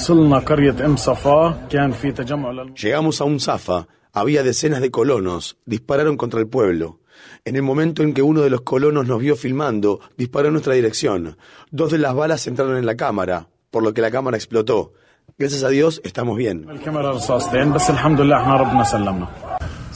Llegamos a Um Safa había decenas de colonos, dispararon contra el pueblo. En el momento en que uno de los colonos nos vio filmando, disparó en nuestra dirección. Dos de las balas entraron en la cámara, por lo que la cámara explotó. Gracias a Dios estamos bien.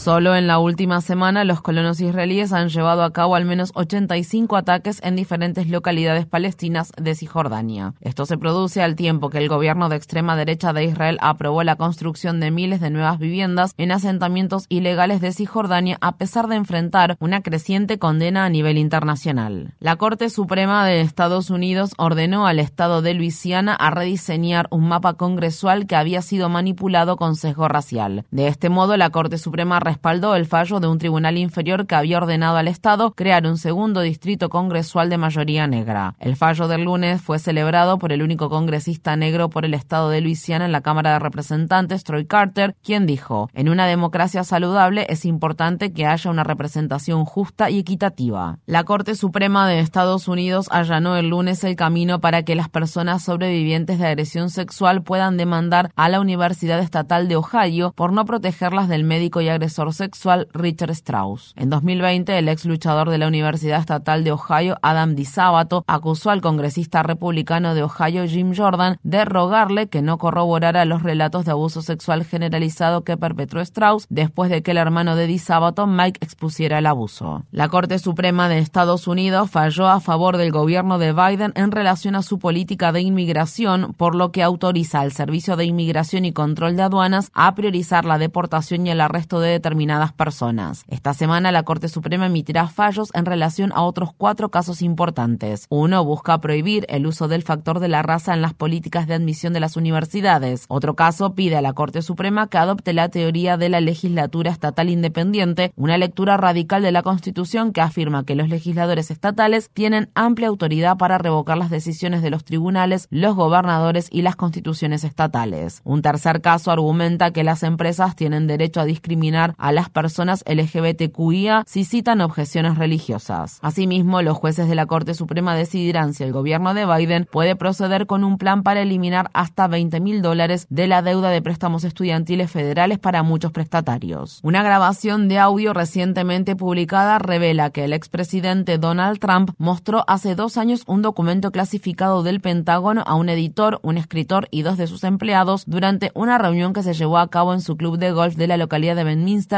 Solo en la última semana, los colonos israelíes han llevado a cabo al menos 85 ataques en diferentes localidades palestinas de Cisjordania. Esto se produce al tiempo que el gobierno de extrema derecha de Israel aprobó la construcción de miles de nuevas viviendas en asentamientos ilegales de Cisjordania a pesar de enfrentar una creciente condena a nivel internacional. La Corte Suprema de Estados Unidos ordenó al Estado de Luisiana a rediseñar un mapa congresual que había sido manipulado con sesgo racial. De este modo, la Corte Suprema respaldó el fallo de un tribunal inferior que había ordenado al Estado crear un segundo distrito congresual de mayoría negra. El fallo del lunes fue celebrado por el único congresista negro por el Estado de Luisiana en la Cámara de Representantes, Troy Carter, quien dijo, en una democracia saludable es importante que haya una representación justa y equitativa. La Corte Suprema de Estados Unidos allanó el lunes el camino para que las personas sobrevivientes de agresión sexual puedan demandar a la Universidad Estatal de Ohio por no protegerlas del médico y agresor sexual Richard Strauss. En 2020, el ex luchador de la Universidad Estatal de Ohio, Adam DiSabato, acusó al congresista republicano de Ohio, Jim Jordan, de rogarle que no corroborara los relatos de abuso sexual generalizado que perpetró Strauss después de que el hermano de DiSabato, Mike, expusiera el abuso. La Corte Suprema de Estados Unidos falló a favor del gobierno de Biden en relación a su política de inmigración, por lo que autoriza al Servicio de Inmigración y Control de Aduanas a priorizar la deportación y el arresto de determinadas personas. Esta semana la Corte Suprema emitirá fallos en relación a otros cuatro casos importantes. Uno busca prohibir el uso del factor de la raza en las políticas de admisión de las universidades. Otro caso pide a la Corte Suprema que adopte la teoría de la legislatura estatal independiente, una lectura radical de la Constitución que afirma que los legisladores estatales tienen amplia autoridad para revocar las decisiones de los tribunales, los gobernadores y las constituciones estatales. Un tercer caso argumenta que las empresas tienen derecho a discriminar a las personas LGBTQIA si citan objeciones religiosas. Asimismo, los jueces de la Corte Suprema decidirán si el gobierno de Biden puede proceder con un plan para eliminar hasta 20 mil dólares de la deuda de préstamos estudiantiles federales para muchos prestatarios. Una grabación de audio recientemente publicada revela que el expresidente Donald Trump mostró hace dos años un documento clasificado del Pentágono a un editor, un escritor y dos de sus empleados durante una reunión que se llevó a cabo en su club de golf de la localidad de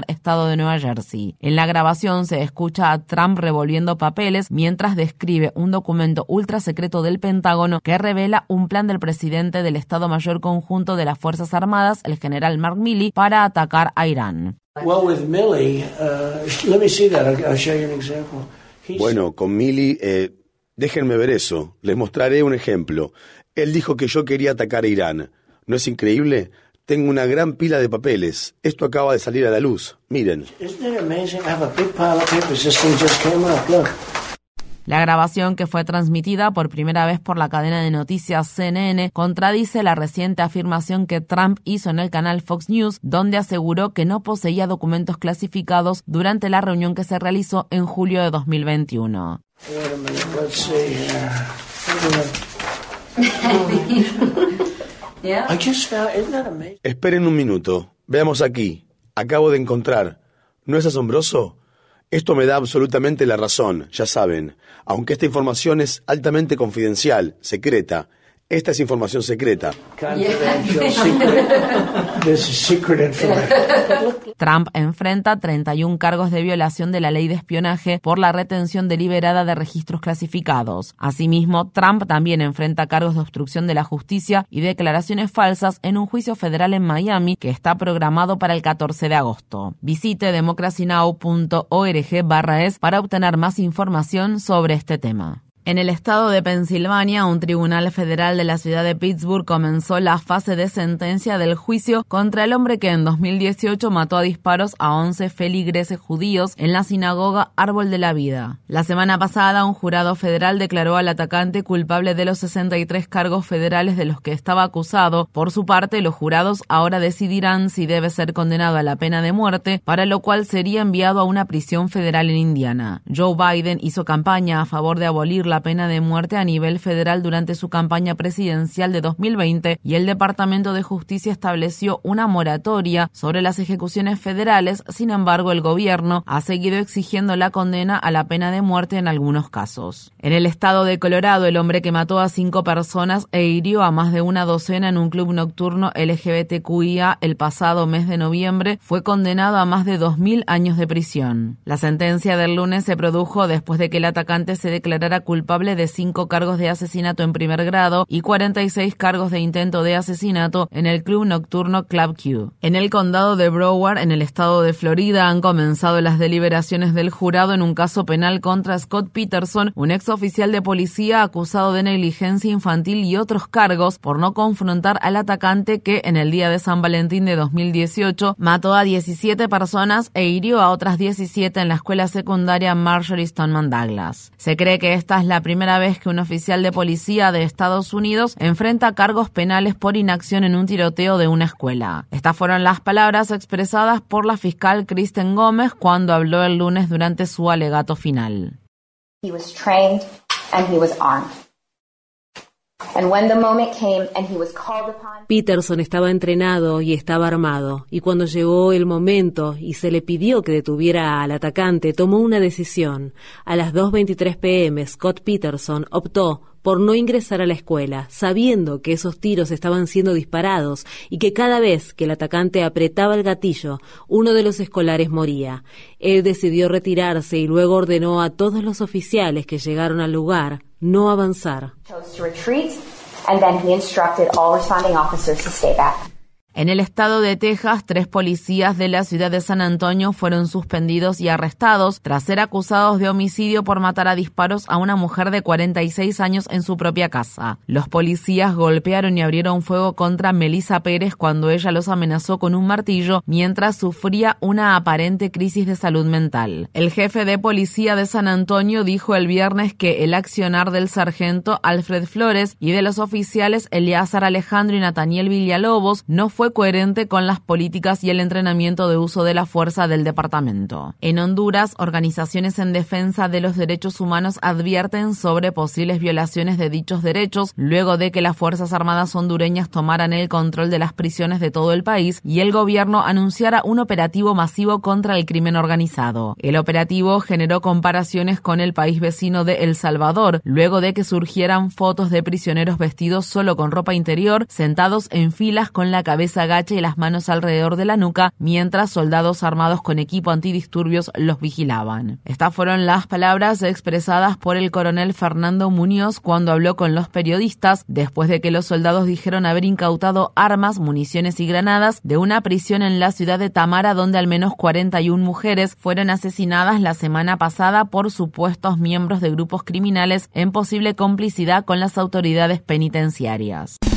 Estado de Nueva Jersey. En la grabación se escucha a Trump revolviendo papeles mientras describe un documento ultra secreto del Pentágono que revela un plan del presidente del Estado Mayor Conjunto de las Fuerzas Armadas, el general Mark Milley, para atacar a Irán. Bueno, con Milley, eh, déjenme ver eso. Les mostraré un ejemplo. Él dijo que yo quería atacar a Irán. ¿No es increíble? Tengo una gran pila de papeles. Esto acaba de salir a la luz. Miren. La grabación, que fue transmitida por primera vez por la cadena de noticias CNN, contradice la reciente afirmación que Trump hizo en el canal Fox News, donde aseguró que no poseía documentos clasificados durante la reunión que se realizó en julio de 2021. Esperen un minuto. Veamos aquí. Acabo de encontrar. ¿No es asombroso? Esto me da absolutamente la razón, ya saben. Aunque esta información es altamente confidencial, secreta, esta es información secreta. Trump enfrenta 31 cargos de violación de la ley de espionaje por la retención deliberada de registros clasificados. Asimismo, Trump también enfrenta cargos de obstrucción de la justicia y declaraciones falsas en un juicio federal en Miami que está programado para el 14 de agosto. Visite democracynow.org/es para obtener más información sobre este tema. En el estado de Pensilvania, un tribunal federal de la ciudad de Pittsburgh comenzó la fase de sentencia del juicio contra el hombre que en 2018 mató a disparos a 11 feligreses judíos en la sinagoga Árbol de la Vida. La semana pasada, un jurado federal declaró al atacante culpable de los 63 cargos federales de los que estaba acusado. Por su parte, los jurados ahora decidirán si debe ser condenado a la pena de muerte, para lo cual sería enviado a una prisión federal en Indiana. Joe Biden hizo campaña a favor de abolir la pena de muerte a nivel federal durante su campaña presidencial de 2020 y el Departamento de Justicia estableció una moratoria sobre las ejecuciones federales. Sin embargo, el gobierno ha seguido exigiendo la condena a la pena de muerte en algunos casos. En el estado de Colorado, el hombre que mató a cinco personas e hirió a más de una docena en un club nocturno LGBTQIA el pasado mes de noviembre fue condenado a más de 2.000 años de prisión. La sentencia del lunes se produjo después de que el atacante se declarara culpable culpable de cinco cargos de asesinato en primer grado y 46 cargos de intento de asesinato en el club nocturno Club Q. En el condado de Broward, en el estado de Florida, han comenzado las deliberaciones del jurado en un caso penal contra Scott Peterson, un ex oficial de policía acusado de negligencia infantil y otros cargos por no confrontar al atacante que en el día de San Valentín de 2018 mató a 17 personas e hirió a otras 17 en la escuela secundaria Marjorie Stoneman Douglas. Se cree que esta es la primera vez que un oficial de policía de Estados Unidos enfrenta cargos penales por inacción en un tiroteo de una escuela. Estas fueron las palabras expresadas por la fiscal Kristen Gómez cuando habló el lunes durante su alegato final. He was trained and he was armed. Peterson estaba entrenado y estaba armado, y cuando llegó el momento y se le pidió que detuviera al atacante, tomó una decisión. A las 2.23 pm, Scott Peterson optó por no ingresar a la escuela, sabiendo que esos tiros estaban siendo disparados y que cada vez que el atacante apretaba el gatillo, uno de los escolares moría. Él decidió retirarse y luego ordenó a todos los oficiales que llegaron al lugar no avanzar. En el estado de Texas, tres policías de la ciudad de San Antonio fueron suspendidos y arrestados tras ser acusados de homicidio por matar a disparos a una mujer de 46 años en su propia casa. Los policías golpearon y abrieron fuego contra Melissa Pérez cuando ella los amenazó con un martillo mientras sufría una aparente crisis de salud mental. El jefe de policía de San Antonio dijo el viernes que el accionar del sargento Alfred Flores y de los oficiales Eleazar Alejandro y Nathaniel Villalobos no fue coherente con las políticas y el entrenamiento de uso de la fuerza del departamento. En Honduras, organizaciones en defensa de los derechos humanos advierten sobre posibles violaciones de dichos derechos luego de que las Fuerzas Armadas hondureñas tomaran el control de las prisiones de todo el país y el gobierno anunciara un operativo masivo contra el crimen organizado. El operativo generó comparaciones con el país vecino de El Salvador, luego de que surgieran fotos de prisioneros vestidos solo con ropa interior, sentados en filas con la cabeza agacha y las manos alrededor de la nuca, mientras soldados armados con equipo antidisturbios los vigilaban. Estas fueron las palabras expresadas por el coronel Fernando Muñoz cuando habló con los periodistas después de que los soldados dijeron haber incautado armas, municiones y granadas de una prisión en la ciudad de Tamara donde al menos 41 mujeres fueron asesinadas la semana pasada por supuestos miembros de grupos criminales en posible complicidad con las autoridades penitenciarias.